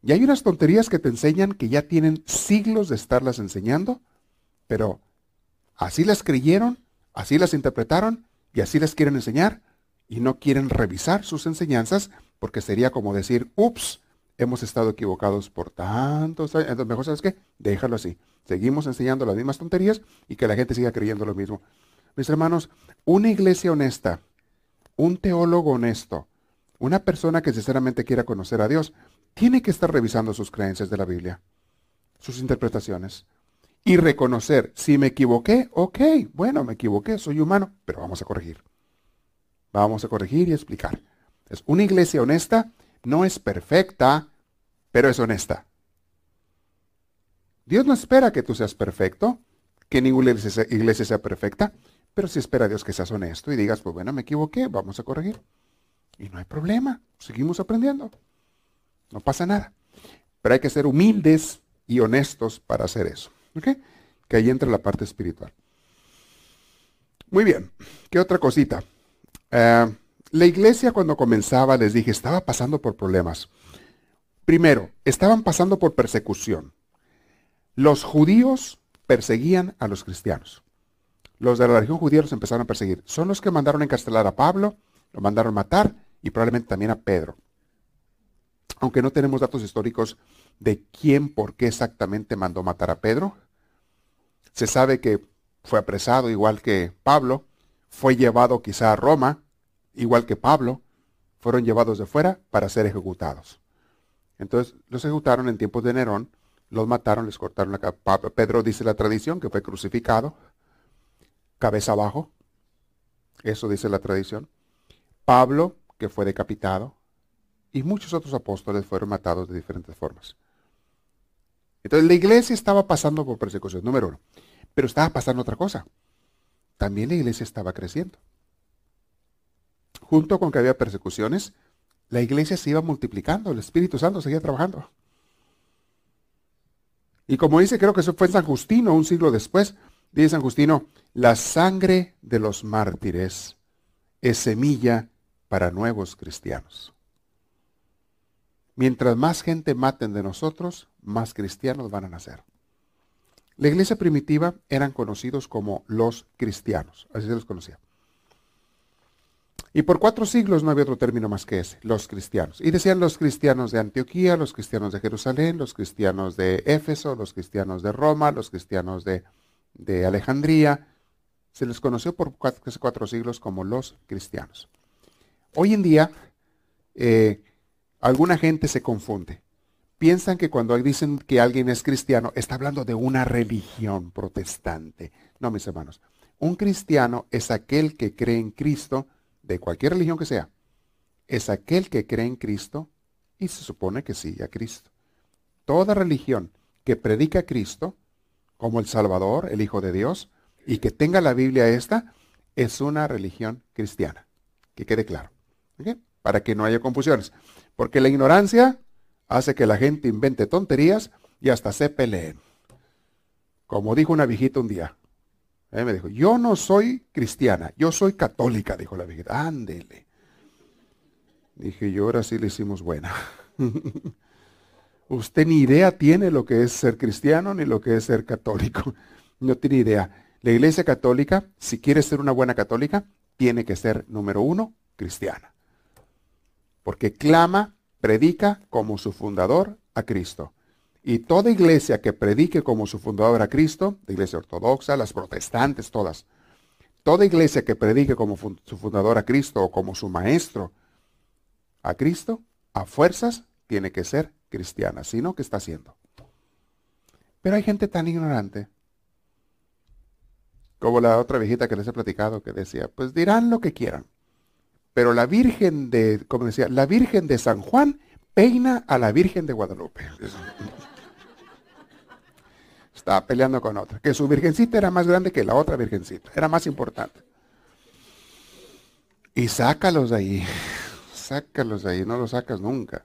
Y hay unas tonterías que te enseñan que ya tienen siglos de estarlas enseñando, pero así las creyeron, así las interpretaron y así las quieren enseñar y no quieren revisar sus enseñanzas porque sería como decir, ups, hemos estado equivocados por tantos años. Entonces, mejor, ¿sabes qué? Déjalo así. Seguimos enseñando las mismas tonterías y que la gente siga creyendo lo mismo. Mis hermanos, una iglesia honesta, un teólogo honesto, una persona que sinceramente quiera conocer a Dios, tiene que estar revisando sus creencias de la Biblia, sus interpretaciones, y reconocer, si me equivoqué, ok, bueno, me equivoqué, soy humano, pero vamos a corregir. Vamos a corregir y explicar. Es una iglesia honesta no es perfecta, pero es honesta. Dios no espera que tú seas perfecto, que ninguna iglesia sea perfecta, pero sí espera a Dios que seas honesto y digas, pues bueno, me equivoqué, vamos a corregir. Y no hay problema, seguimos aprendiendo. No pasa nada. Pero hay que ser humildes y honestos para hacer eso. ¿Ok? Que ahí entra la parte espiritual. Muy bien, ¿qué otra cosita? Eh, la iglesia cuando comenzaba, les dije, estaba pasando por problemas. Primero, estaban pasando por persecución. Los judíos perseguían a los cristianos. Los de la religión judía los empezaron a perseguir. Son los que mandaron encarcelar a Pablo, lo mandaron matar y probablemente también a Pedro. Aunque no tenemos datos históricos de quién, por qué exactamente mandó matar a Pedro. Se sabe que fue apresado igual que Pablo, fue llevado quizá a Roma, igual que Pablo, fueron llevados de fuera para ser ejecutados. Entonces los ejecutaron en tiempos de Nerón, los mataron, les cortaron la cabeza. Pedro dice la tradición que fue crucificado, cabeza abajo, eso dice la tradición. Pablo, que fue decapitado, y muchos otros apóstoles fueron matados de diferentes formas. Entonces la iglesia estaba pasando por persecución, número uno. Pero estaba pasando otra cosa. También la iglesia estaba creciendo. Junto con que había persecuciones, la iglesia se iba multiplicando, el Espíritu Santo seguía trabajando. Y como dice, creo que eso fue en San Justino, un siglo después, dice San Justino, la sangre de los mártires es semilla para nuevos cristianos. Mientras más gente maten de nosotros, más cristianos van a nacer. La iglesia primitiva eran conocidos como los cristianos, así se los conocía. Y por cuatro siglos no había otro término más que ese, los cristianos. Y decían los cristianos de Antioquía, los cristianos de Jerusalén, los cristianos de Éfeso, los cristianos de Roma, los cristianos de, Alejandría. Se les conoció por cuatro, siglos como los cristianos. Hoy en día, eh, alguna gente se confunde. Piensan que cuando dicen que alguien es cristiano, está hablando de una religión protestante. No, mis hermanos. Un cristiano es aquel que cree en Cristo de cualquier religión que sea, es aquel que cree en Cristo y se supone que sigue a Cristo. Toda religión que predica a Cristo como el Salvador, el Hijo de Dios, y que tenga la Biblia esta, es una religión cristiana. Que quede claro. Para que no haya confusiones. Porque la ignorancia hace que la gente invente tonterías y hasta se peleen. Como dijo una viejita un día, me dijo, yo no soy cristiana, yo soy católica, dijo la viejita. Ándele. Dije, yo ahora sí le hicimos buena. Usted ni idea tiene lo que es ser cristiano ni lo que es ser católico. No tiene idea. La iglesia católica, si quiere ser una buena católica, tiene que ser, número uno, cristiana. Porque clama, predica como su fundador a Cristo. Y toda iglesia que predique como su fundador a Cristo, la iglesia ortodoxa, las protestantes, todas, toda iglesia que predique como su fundador a Cristo o como su maestro a Cristo, a fuerzas tiene que ser cristiana, sino que está haciendo. Pero hay gente tan ignorante, como la otra viejita que les he platicado, que decía, pues dirán lo que quieran. Pero la Virgen de, como decía, la Virgen de San Juan peina a la Virgen de Guadalupe. Estaba peleando con otra. Que su virgencita era más grande que la otra virgencita. Era más importante. Y sácalos de ahí. Sácalos de ahí. No los sacas nunca.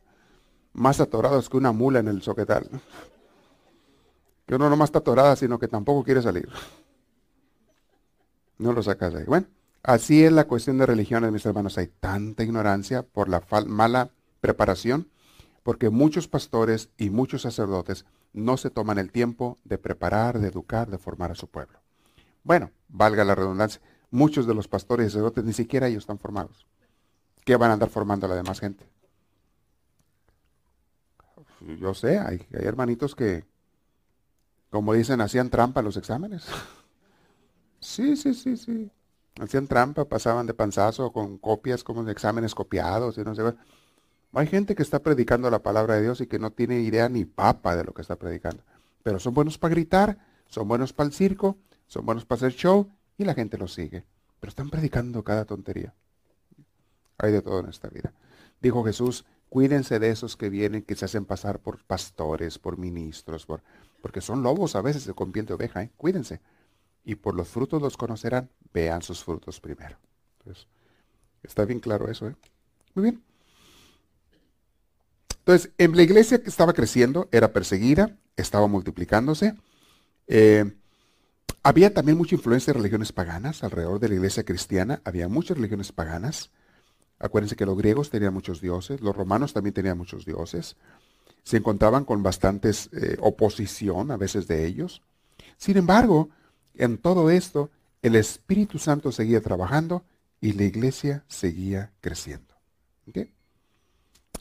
Más atorados que una mula en el soquetal. Que uno no más está atorada, sino que tampoco quiere salir. No lo sacas de ahí. Bueno, así es la cuestión de religiones, mis hermanos. Hay tanta ignorancia por la mala preparación, porque muchos pastores y muchos sacerdotes no se toman el tiempo de preparar, de educar, de formar a su pueblo. Bueno, valga la redundancia, muchos de los pastores y sacerdotes ni siquiera ellos están formados. ¿Qué van a andar formando a la demás gente? Yo sé, hay, hermanitos que, como dicen, hacían trampa en los exámenes. sí, sí, sí, sí. Hacían trampa, pasaban de panzazo con copias como de exámenes copiados y no sé hay gente que está predicando la palabra de Dios y que no tiene idea ni papa de lo que está predicando. Pero son buenos para gritar, son buenos para el circo, son buenos para hacer show y la gente los sigue. Pero están predicando cada tontería. Hay de todo en esta vida. Dijo Jesús, cuídense de esos que vienen, que se hacen pasar por pastores, por ministros, por, porque son lobos a veces con piel de oveja. ¿eh? Cuídense. Y por los frutos los conocerán. Vean sus frutos primero. Entonces, está bien claro eso. ¿eh? Muy bien. Entonces, en la iglesia que estaba creciendo era perseguida, estaba multiplicándose. Eh, había también mucha influencia de religiones paganas alrededor de la iglesia cristiana. Había muchas religiones paganas. Acuérdense que los griegos tenían muchos dioses, los romanos también tenían muchos dioses. Se encontraban con bastantes eh, oposición a veces de ellos. Sin embargo, en todo esto, el Espíritu Santo seguía trabajando y la iglesia seguía creciendo.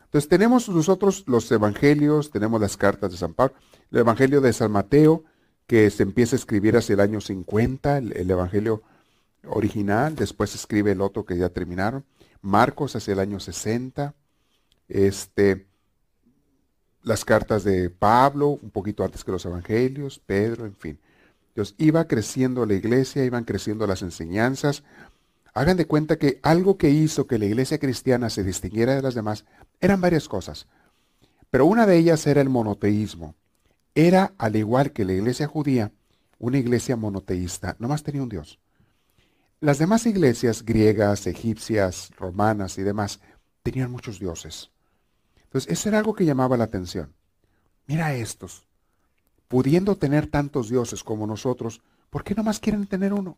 Entonces tenemos nosotros los evangelios, tenemos las cartas de San Pablo, el evangelio de San Mateo, que se empieza a escribir hacia el año 50, el, evangelio original, después se escribe el otro que ya terminaron. Marcos hacia el año 60, este, las cartas de Pablo, un poquito antes que los evangelios, Pedro, en fin. Iba creciendo la iglesia, iban creciendo las enseñanzas. Hagan de cuenta que algo que hizo que la iglesia cristiana se distinguiera de las demás eran varias cosas. Pero una de ellas era el monoteísmo. Era, al igual que la iglesia judía, una iglesia monoteísta. Nomás tenía un Dios. Las demás iglesias griegas, egipcias, romanas y demás tenían muchos dioses. Entonces, eso era algo que llamaba la atención. Mira estos, pudiendo tener tantos dioses como nosotros, ¿por qué nomás quieren tener uno?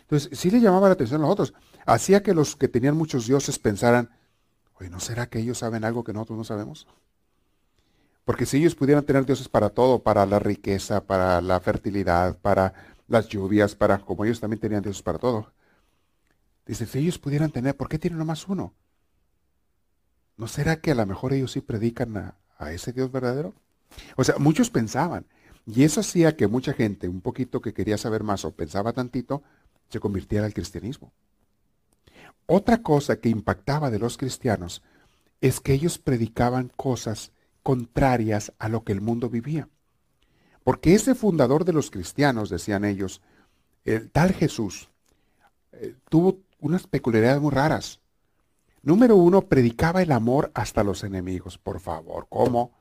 Entonces, sí le llamaba la atención a los otros. Hacía que los que tenían muchos dioses pensaran, oye, ¿no será que ellos saben algo que nosotros no sabemos? Porque si ellos pudieran tener dioses para todo, para la riqueza, para la fertilidad, para las lluvias, para como ellos también tenían dioses para todo. Dice, si ellos pudieran tener, ¿por qué tienen nomás uno? ¿No será que a lo mejor ellos sí predican a, a ese Dios verdadero? O sea, muchos pensaban. Y eso hacía que mucha gente, un poquito que quería saber más o pensaba tantito, se convirtiera al cristianismo. Otra cosa que impactaba de los cristianos es que ellos predicaban cosas contrarias a lo que el mundo vivía. Porque ese fundador de los cristianos, decían ellos, el tal Jesús, eh, tuvo unas peculiaridades muy raras. Número uno, predicaba el amor hasta los enemigos. Por favor, ¿cómo?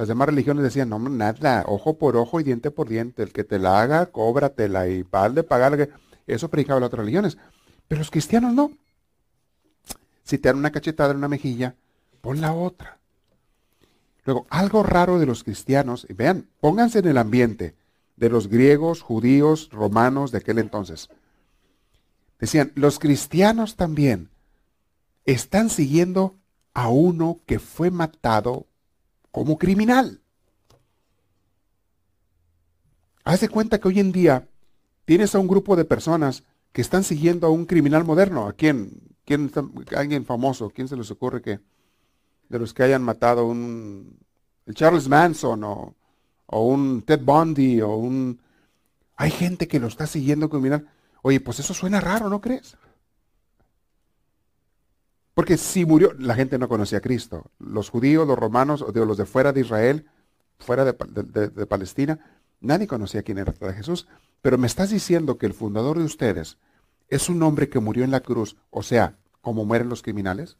Las demás religiones decían, no, nada, ojo por ojo y diente por diente. El que te la haga, cóbratela y pal de pagar. Eso predicaba las otras religiones. Pero los cristianos no. Si te dan una cachetada en una mejilla, pon la otra. Luego, algo raro de los cristianos, y vean, pónganse en el ambiente de los griegos, judíos, romanos de aquel entonces. Decían, los cristianos también están siguiendo a uno que fue matado como criminal. Haz cuenta que hoy en día tienes a un grupo de personas que están siguiendo a un criminal moderno. ¿A quién? ¿Quién alguien famoso? ¿Quién se les ocurre que de los que hayan matado un Charles Manson o, un Ted Bundy o un... Hay gente que lo está siguiendo criminal. Oye, pues eso suena raro, ¿no crees? Porque si murió, la gente no conocía a Cristo. Los judíos, los romanos, o los de fuera de Israel, fuera de, de Palestina, nadie conocía quién era Jesús. Pero me estás diciendo que el fundador de ustedes es un hombre que murió en la cruz, o sea, como mueren los criminales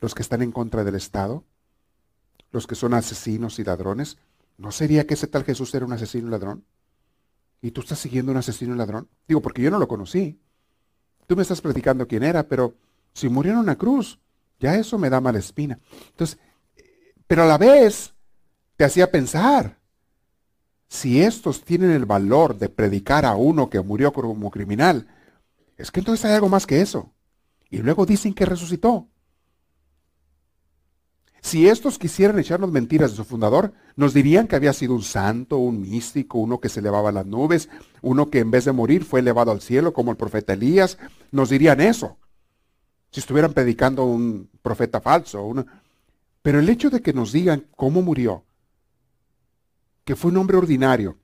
los que están en contra del Estado, los que son asesinos y ladrones. ¿No sería que ese tal Jesús era un asesino y ladrón? ¿Y tú estás siguiendo un asesino y ladrón? Digo, porque yo no lo conocí. Tú me estás platicando quién era, pero si murió en una cruz, ya eso me da mala espina. Entonces, pero a la vez te hacía pensar, si estos tienen el valor de predicar a uno que murió como criminal, es que entonces hay algo más que eso. Y luego dicen que resucitó. Si estos quisieran echarnos mentiras de su fundador, nos dirían que había sido un santo, un místico, uno que se elevaba a las nubes, uno que en vez de morir fue elevado al cielo como el profeta Elías. Nos dirían eso. Si estuvieran predicando un profeta falso. Pero el hecho de que nos digan cómo murió, que fue un hombre ordinario,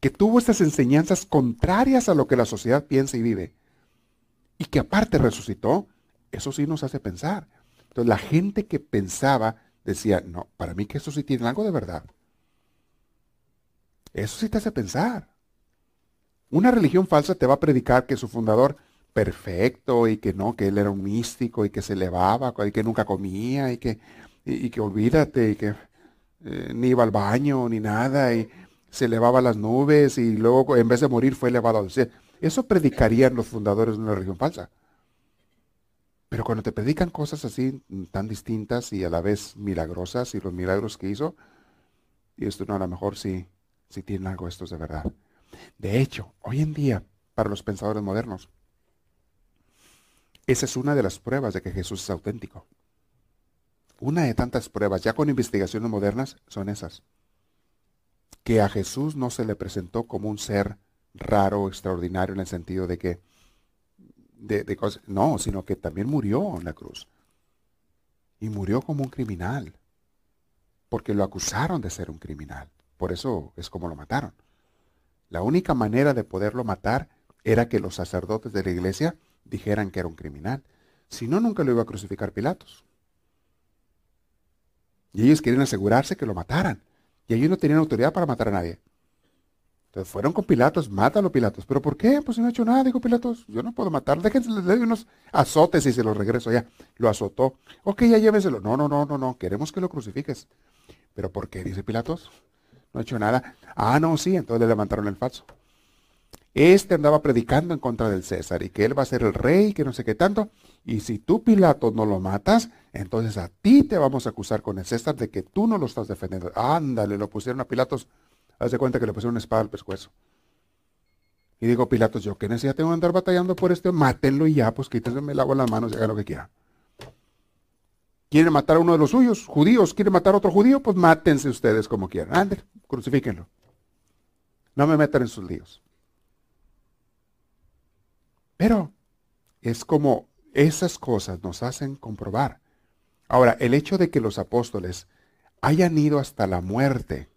que tuvo estas enseñanzas contrarias a lo que la sociedad piensa y vive, y que aparte resucitó, eso sí nos hace pensar. Entonces la gente que pensaba decía, no, para mí que eso sí tiene algo de verdad. Eso sí te hace pensar. Una religión falsa te va a predicar que su fundador perfecto y que no, que él era un místico y que se elevaba y que nunca comía y que, y, que olvídate y que eh, ni iba al baño ni nada y se elevaba a las nubes y luego en vez de morir fue elevado al cielo. Eso predicarían los fundadores de una religión falsa. Pero cuando te predican cosas así mm, tan distintas y a la vez milagrosas y los milagros que hizo, y esto no, a lo mejor sí, sí tienen algo estos de verdad. De hecho, hoy en día, para los pensadores modernos, esa es una de las pruebas de que Jesús es auténtico. Una de tantas pruebas, ya con investigaciones modernas, son esas. Que a Jesús no se le presentó como un ser raro, extraordinario, en el sentido de que de, cosas. No, sino que también murió en la cruz. Y murió como un criminal. Porque lo acusaron de ser un criminal. Por eso es como lo mataron. La única manera de poderlo matar era que los sacerdotes de la iglesia dijeran que era un criminal. Si no, nunca lo iba a crucificar Pilatos. Y ellos querían asegurarse que lo mataran. Y ellos no tenían autoridad para matar a nadie. Entonces fueron con Pilatos, mátalo Pilatos. ¿Pero por qué? Pues no ha hecho nada, dijo Pilatos. Yo no puedo matar. Déjense, le doy unos azotes y se los regreso ya. Lo azotó. Ok, ya lléveselo. No, no, no, no, no. Queremos que lo crucifiques. ¿Pero por qué? Dice Pilatos. No ha hecho nada. Ah, no, sí. Entonces le levantaron el falso. Este andaba predicando en contra del César y que él va a ser el rey, que no sé qué tanto. Y si tú, Pilato, no lo matas, entonces a ti te vamos a acusar con el César de que tú no lo estás defendiendo. Ándale, lo pusieron a Pilatos. Haz cuenta que le pusieron una espada al pescuezo. Y digo, Pilatos, yo qué necesidad tengo de andar batallando por este, mátenlo y ya, pues quítense el agua en las manos y hagan lo que quieran. ¿Quieren matar a uno de los suyos? Judíos, ¿quieren matar a otro judío? Pues mátense ustedes como quieran. Ándale, crucifíquenlo. No me metan en sus líos. Pero es como esas cosas nos hacen comprobar. Ahora, el hecho de que los apóstoles hayan ido hasta la muerte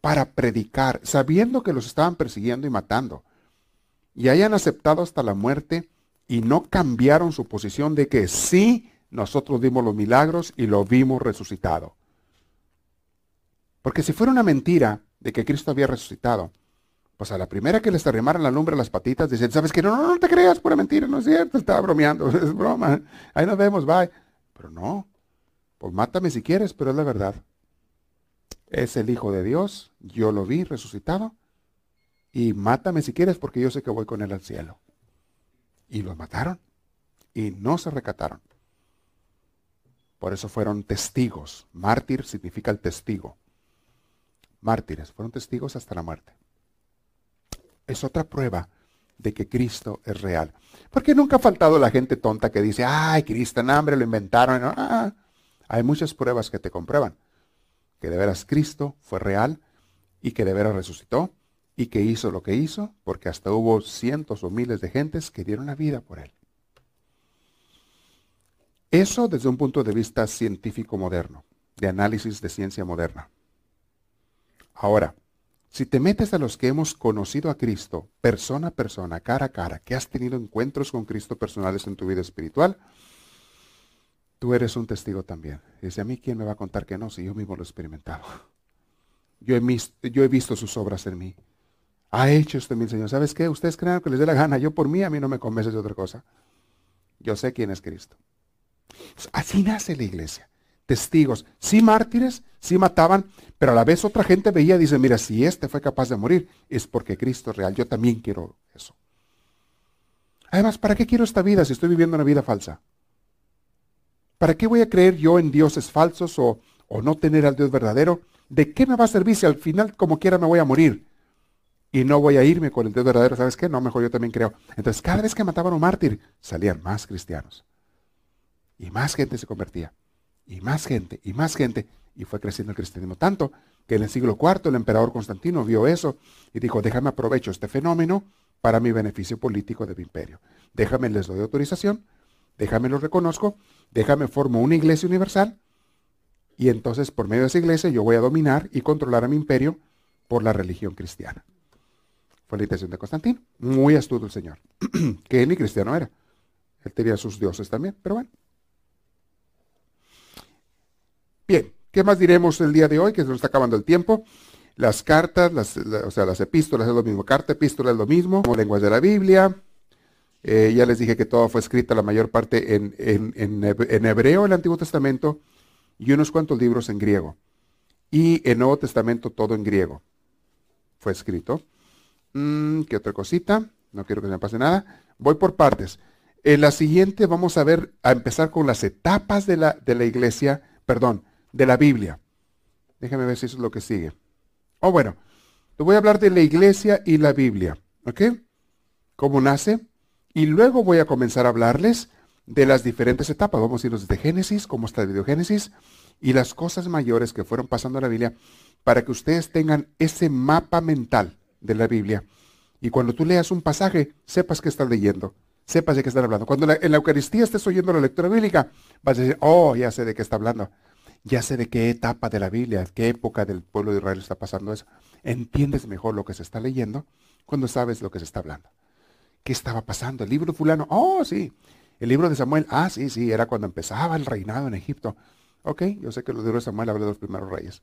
para predicar, sabiendo que los estaban persiguiendo y matando, y hayan aceptado hasta la muerte y no cambiaron su posición de que sí, nosotros vimos los milagros y lo vimos resucitado. Porque si fuera una mentira de que Cristo había resucitado, pues a la primera que les arrimaran la lumbre a las patitas, dicen, ¿sabes qué? No, no, no te creas, pura mentira, no es cierto, estaba bromeando, es broma. Ahí nos vemos, bye. Pero no, pues mátame si quieres, pero es la verdad. Es el Hijo de Dios, yo lo vi resucitado, y mátame si quieres porque yo sé que voy con él al cielo. Y los mataron, y no se recataron. Por eso fueron testigos. Mártir significa el testigo. Mártires, fueron testigos hasta la muerte es otra prueba de que Cristo es real. Porque nunca ha faltado la gente tonta que dice, ay, Cristo en hambre lo inventaron. Ah, hay muchas pruebas que te comprueban que de veras Cristo fue real y que de veras resucitó y que hizo lo que hizo, porque hasta hubo cientos o miles de gentes que dieron la vida por él. Eso desde un punto de vista científico moderno, de análisis de ciencia moderna. Ahora, si te metes a los que hemos conocido a Cristo, persona a persona, cara a cara, que has tenido encuentros con Cristo personales en tu vida espiritual, tú eres un testigo también. Dice, a mí quién me va a contar que no, si yo mismo lo he experimentado. Yo he, visto sus obras en mí. Ha hecho esto mi Señor. ¿Sabes qué? Ustedes crean que les dé la gana. Yo por mí, a mí no me convence de otra cosa. Yo sé quién es Cristo. Así nace la iglesia testigos, sí mártires, sí mataban, pero a la vez otra gente veía y dice, mira, si este fue capaz de morir, es porque Cristo es real, yo también quiero eso. Además, ¿para qué quiero esta vida si estoy viviendo una vida falsa? ¿Para qué voy a creer yo en dioses falsos o, no tener al Dios verdadero? ¿De qué me va a servir si al final como quiera me voy a morir? Y no voy a irme con el Dios verdadero, ¿sabes qué? No, mejor yo también creo. Entonces, cada vez que mataban a un mártir, salían más cristianos. Y más gente se convertía y más gente, y más gente, y fue creciendo el cristianismo tanto que en el siglo IV el emperador Constantino vio eso y dijo, déjame aprovecho este fenómeno para mi beneficio político de mi imperio. Déjame, les doy autorización, déjame lo reconozco, déjame formo una iglesia universal y entonces por medio de esa iglesia yo voy a dominar y controlar a mi imperio por la religión cristiana. Fue la intención de Constantino. Muy astuto el Señor, que él ni cristiano era. Él tenía sus dioses también, pero bueno. Bien, ¿qué más diremos el día de hoy? Que se nos está acabando el tiempo. Las cartas, las, o sea, las epístolas es lo mismo. Carta, epístola es lo mismo. Lenguas de la Biblia. Eh, ya les dije que todo fue escrito, la mayor parte en, en, hebreo, el Antiguo Testamento, y unos cuantos libros en griego. Y el Nuevo Testamento todo en griego. Fue escrito. Mm, ¿Qué otra cosita? No quiero que se me pase nada. Voy por partes. En la siguiente vamos a ver, a empezar con las etapas de la, de la iglesia, perdón, de la Biblia. Déjame ver si eso es lo que sigue. Oh, bueno, te voy a hablar de la iglesia y la Biblia. ¿Ok? ¿Cómo nace? Y luego voy a comenzar a hablarles de las diferentes etapas. Vamos a irnos desde Génesis, cómo está el video Génesis, y las cosas mayores que fueron pasando en la Biblia, para que ustedes tengan ese mapa mental de la Biblia. Y cuando tú leas un pasaje, sepas que estás leyendo, sepas de qué están hablando. Cuando en la Eucaristía estés oyendo la lectura bíblica, vas a decir, oh, ya sé de qué está hablando ya sé de qué etapa de la Biblia, qué época del pueblo de Israel está pasando eso. Entiendes mejor lo que se está leyendo cuando sabes lo que se está hablando. ¿Qué estaba pasando? ¿El libro fulano? Oh, sí. El libro de Samuel, ah, sí, sí, era cuando empezaba el reinado en Egipto. Ok, yo sé que los libros de Samuel hablan de los primeros reyes.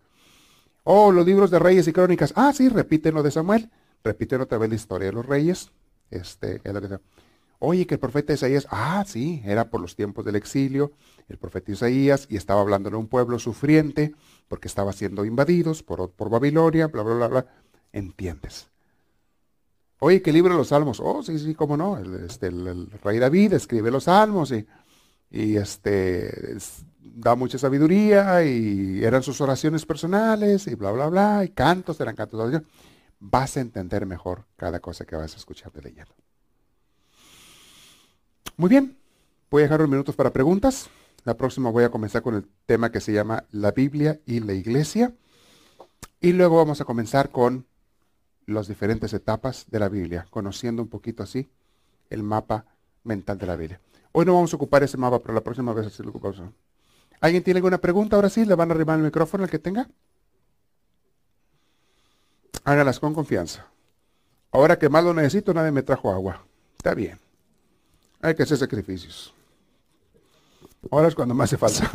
Oh, los libros de reyes y crónicas. Ah, sí, repiten lo de Samuel. Repiten otra vez la historia de los reyes. Este, es lo que Oye, que el profeta Isaías, ah, sí, era por los tiempos del exilio, el profeta Isaías, y estaba hablando de un pueblo sufriente, porque estaba siendo invadidos por, por Babilonia, bla, bla, bla, bla. ¿Entiendes? Oye, ¿qué libro de los salmos? Oh, sí, sí, cómo no. El, este, el, rey David escribe los salmos y, y este, da mucha sabiduría y eran sus oraciones personales y bla, bla, bla, y cantos, eran cantos de oración. Vas a entender mejor cada cosa que vas a escuchar de leyendo. Muy bien, voy a dejar unos minutos para preguntas. La próxima voy a comenzar con el tema que se llama la Biblia y la Iglesia. Y luego vamos a comenzar con las diferentes etapas de la Biblia, conociendo un poquito así el mapa mental de la Biblia. Hoy no vamos a ocupar ese mapa, pero la próxima vez así lo ocupamos. ¿Alguien tiene alguna pregunta? Ahora sí, le van a arribar el micrófono al que tenga. Hágalas con confianza. Ahora que más lo necesito, nadie me trajo agua. Está bien. Hay que hacer sacrificios. Ahora es cuando me hace falta.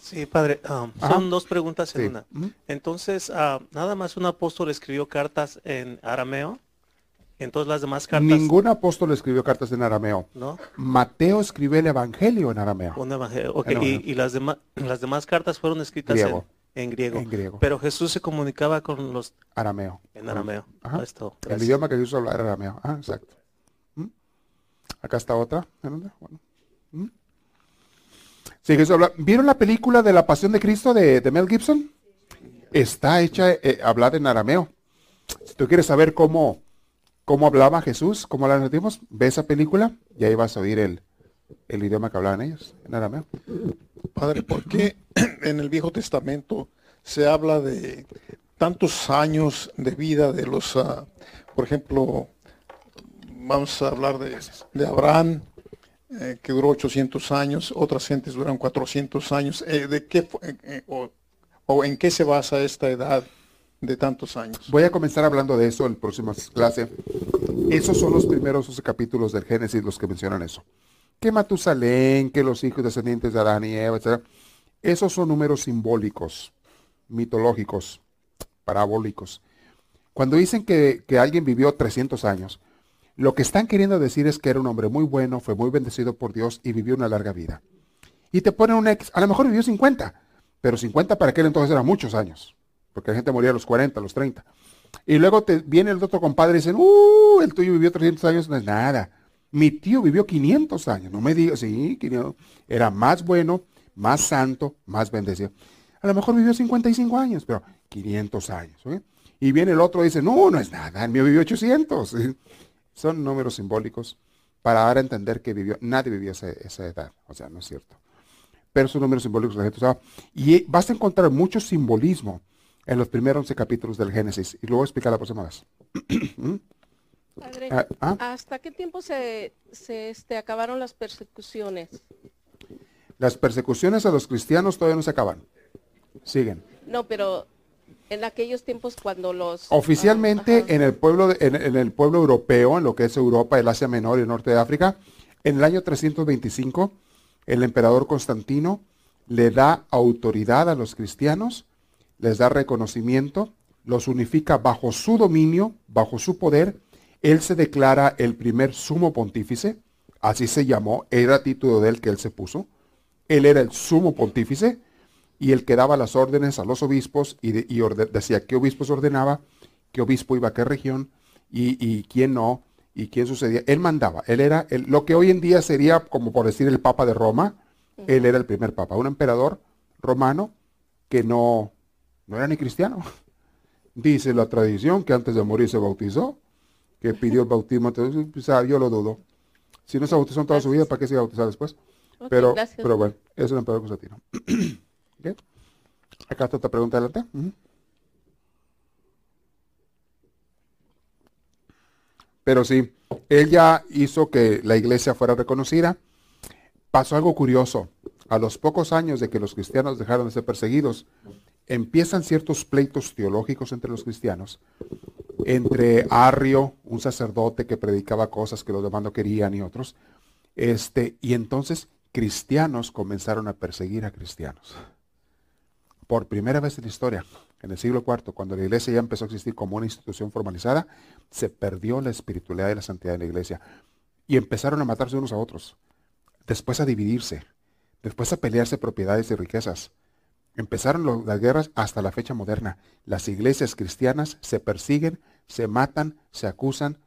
Sí, padre. Um, son dos preguntas en una. Entonces, uh, nada más un apóstol escribió cartas en arameo. Entonces las demás cartas. Ningún apóstol escribió cartas en arameo. ¿No? Mateo escribió el evangelio en arameo. Un evangelio. Okay. Y, las, demás las demás cartas fueron escritas En, griego. En griego. Pero Jesús se comunicaba con los. Arameo. En arameo. Esto, el idioma que Jesús hablaba era arameo. Ah, exacto. Acá está otra. ¿Mm? ¿Vieron la película de la Pasión de Cristo de, Mel Gibson? Está hecha, eh, hablada en arameo. Si tú quieres saber cómo, cómo hablaba Jesús, cómo la decimos, ve esa película y ahí vas a oír el, el idioma que hablaban ellos, en arameo. Padre, ¿por qué en el Viejo Testamento se habla de tantos años de vida de los, uh, por ejemplo, vamos a hablar de, Abraham, eh, que duró 800 años, otras gentes duran 400 años. Eh, ¿De qué eh, o, en qué se basa esta edad de tantos años? Voy a comenzar hablando de eso en próximas clases. Esos son los primeros 12 capítulos del Génesis los que mencionan eso. Que Matusalén, que los hijos descendientes de Adán y Eva, etc. Esos son números simbólicos, mitológicos, parabólicos. Cuando dicen que, que alguien vivió 300 años, lo que están queriendo decir es que era un hombre muy bueno, fue muy bendecido por Dios y vivió una larga vida. Y te ponen un ex, a lo mejor vivió 50, pero 50 para aquel entonces eran muchos años, porque la gente moría a los 40, a los 30. Y luego te viene el otro compadre y dicen, uh, el tuyo vivió 300 años, no es nada. Mi tío vivió 500 años, no me digas, sí, 500. era más bueno, más santo, más bendecido. A lo mejor vivió 55 años, pero 500 años. ¿eh? Y viene el otro y dice, no, no es nada, el mío vivió 800. Son números simbólicos para dar a entender que vivió, nadie vivió esa, edad. O sea, no es cierto. Pero son números simbólicos la gente usaba. Y vas a encontrar mucho simbolismo en los primeros 11 capítulos del Génesis. Y luego explicar la próxima vez. Padre, ah, ah. ¿hasta qué tiempo se, este, acabaron las persecuciones? Las persecuciones a los cristianos todavía no se acaban. Siguen. No, pero en aquellos tiempos cuando los... Oficialmente en, el pueblo en, el pueblo europeo, en lo que es Europa, el Asia Menor y el norte de África, en el año 325, el emperador Constantino le da autoridad a los cristianos, les da reconocimiento, los unifica bajo su dominio, bajo su poder. Él se declara el primer sumo pontífice, así se llamó, era título de él que él se puso. Él era el sumo pontífice y el que daba las órdenes a los obispos y, decía qué obispos ordenaba, qué obispo iba a qué región y, quién no, y quién sucedía. Él mandaba, él era lo que hoy en día sería como por decir el Papa de Roma, él era el primer Papa, un emperador romano que no, no era ni cristiano. Dice la tradición que antes de morir se bautizó, que pidió el bautismo, entonces yo lo dudo. Si no se bautizó en toda su vida, ¿para qué se iba a bautizar después? pero, pero bueno, es un emperador constantino. Acá está otra pregunta adelante. Pero sí, él ya hizo que la iglesia fuera reconocida. Pasó algo curioso. A los pocos años de que los cristianos dejaron de ser perseguidos, empiezan ciertos pleitos teológicos entre los cristianos. Entre Arrio, un sacerdote que predicaba cosas que los demás no querían y otros. Este, y entonces cristianos comenzaron a perseguir a cristianos. Por primera vez en la historia, en el siglo IV, cuando la iglesia ya empezó a existir como una institución formalizada, se perdió la espiritualidad y la santidad de la iglesia. Y empezaron a matarse unos a otros. Después a dividirse. Después a pelearse propiedades y riquezas. Empezaron las guerras hasta la fecha moderna. Las iglesias cristianas se persiguen, se matan, se acusan,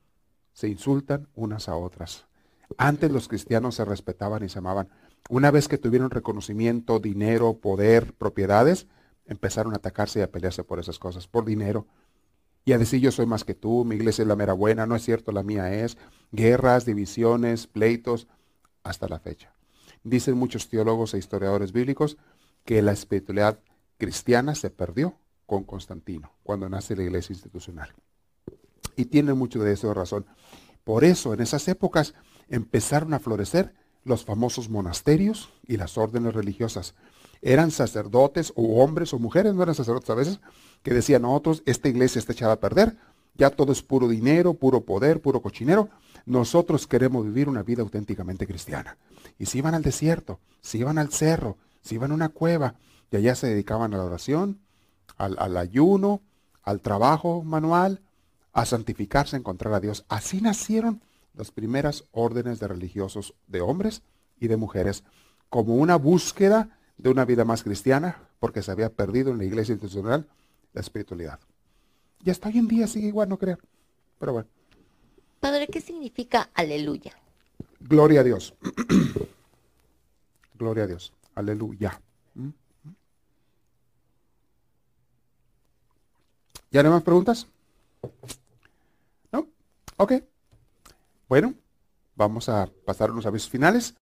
se insultan unas a otras. Antes los cristianos se respetaban y se amaban. Una vez que tuvieron reconocimiento, dinero, poder, propiedades, empezaron a atacarse y a pelearse por esas cosas, por dinero. Y a decir yo soy más que tú, mi iglesia es la mera buena, no es cierto, la mía es. Guerras, divisiones, pleitos, hasta la fecha. Dicen muchos teólogos e historiadores bíblicos que la espiritualidad cristiana se perdió con Constantino, cuando nace la iglesia institucional. Y tienen mucho de eso razón. Por eso, en esas épocas, empezaron a florecer los famosos monasterios y las órdenes religiosas. Eran sacerdotes o hombres o mujeres, no eran sacerdotes a veces, que decían, nosotros, esta iglesia está echada a perder, ya todo es puro dinero, puro poder, puro cochinero, nosotros queremos vivir una vida auténticamente cristiana. Y se iban al desierto, se iban al cerro, se iban a una cueva y allá se dedicaban a la oración, al, al ayuno, al trabajo manual, a santificarse, a encontrar a Dios. Así nacieron las primeras órdenes de religiosos de hombres y de mujeres, como una búsqueda de una vida más cristiana, porque se había perdido en la iglesia institucional la espiritualidad. Y hasta hoy en día sigue igual, no creo. Pero bueno. Padre, ¿qué significa aleluya? Gloria a Dios. Gloria a Dios. Aleluya. ¿Mm? ¿Ya no hay más preguntas? ¿No? Ok. Bueno, vamos a pasar unos avisos finales.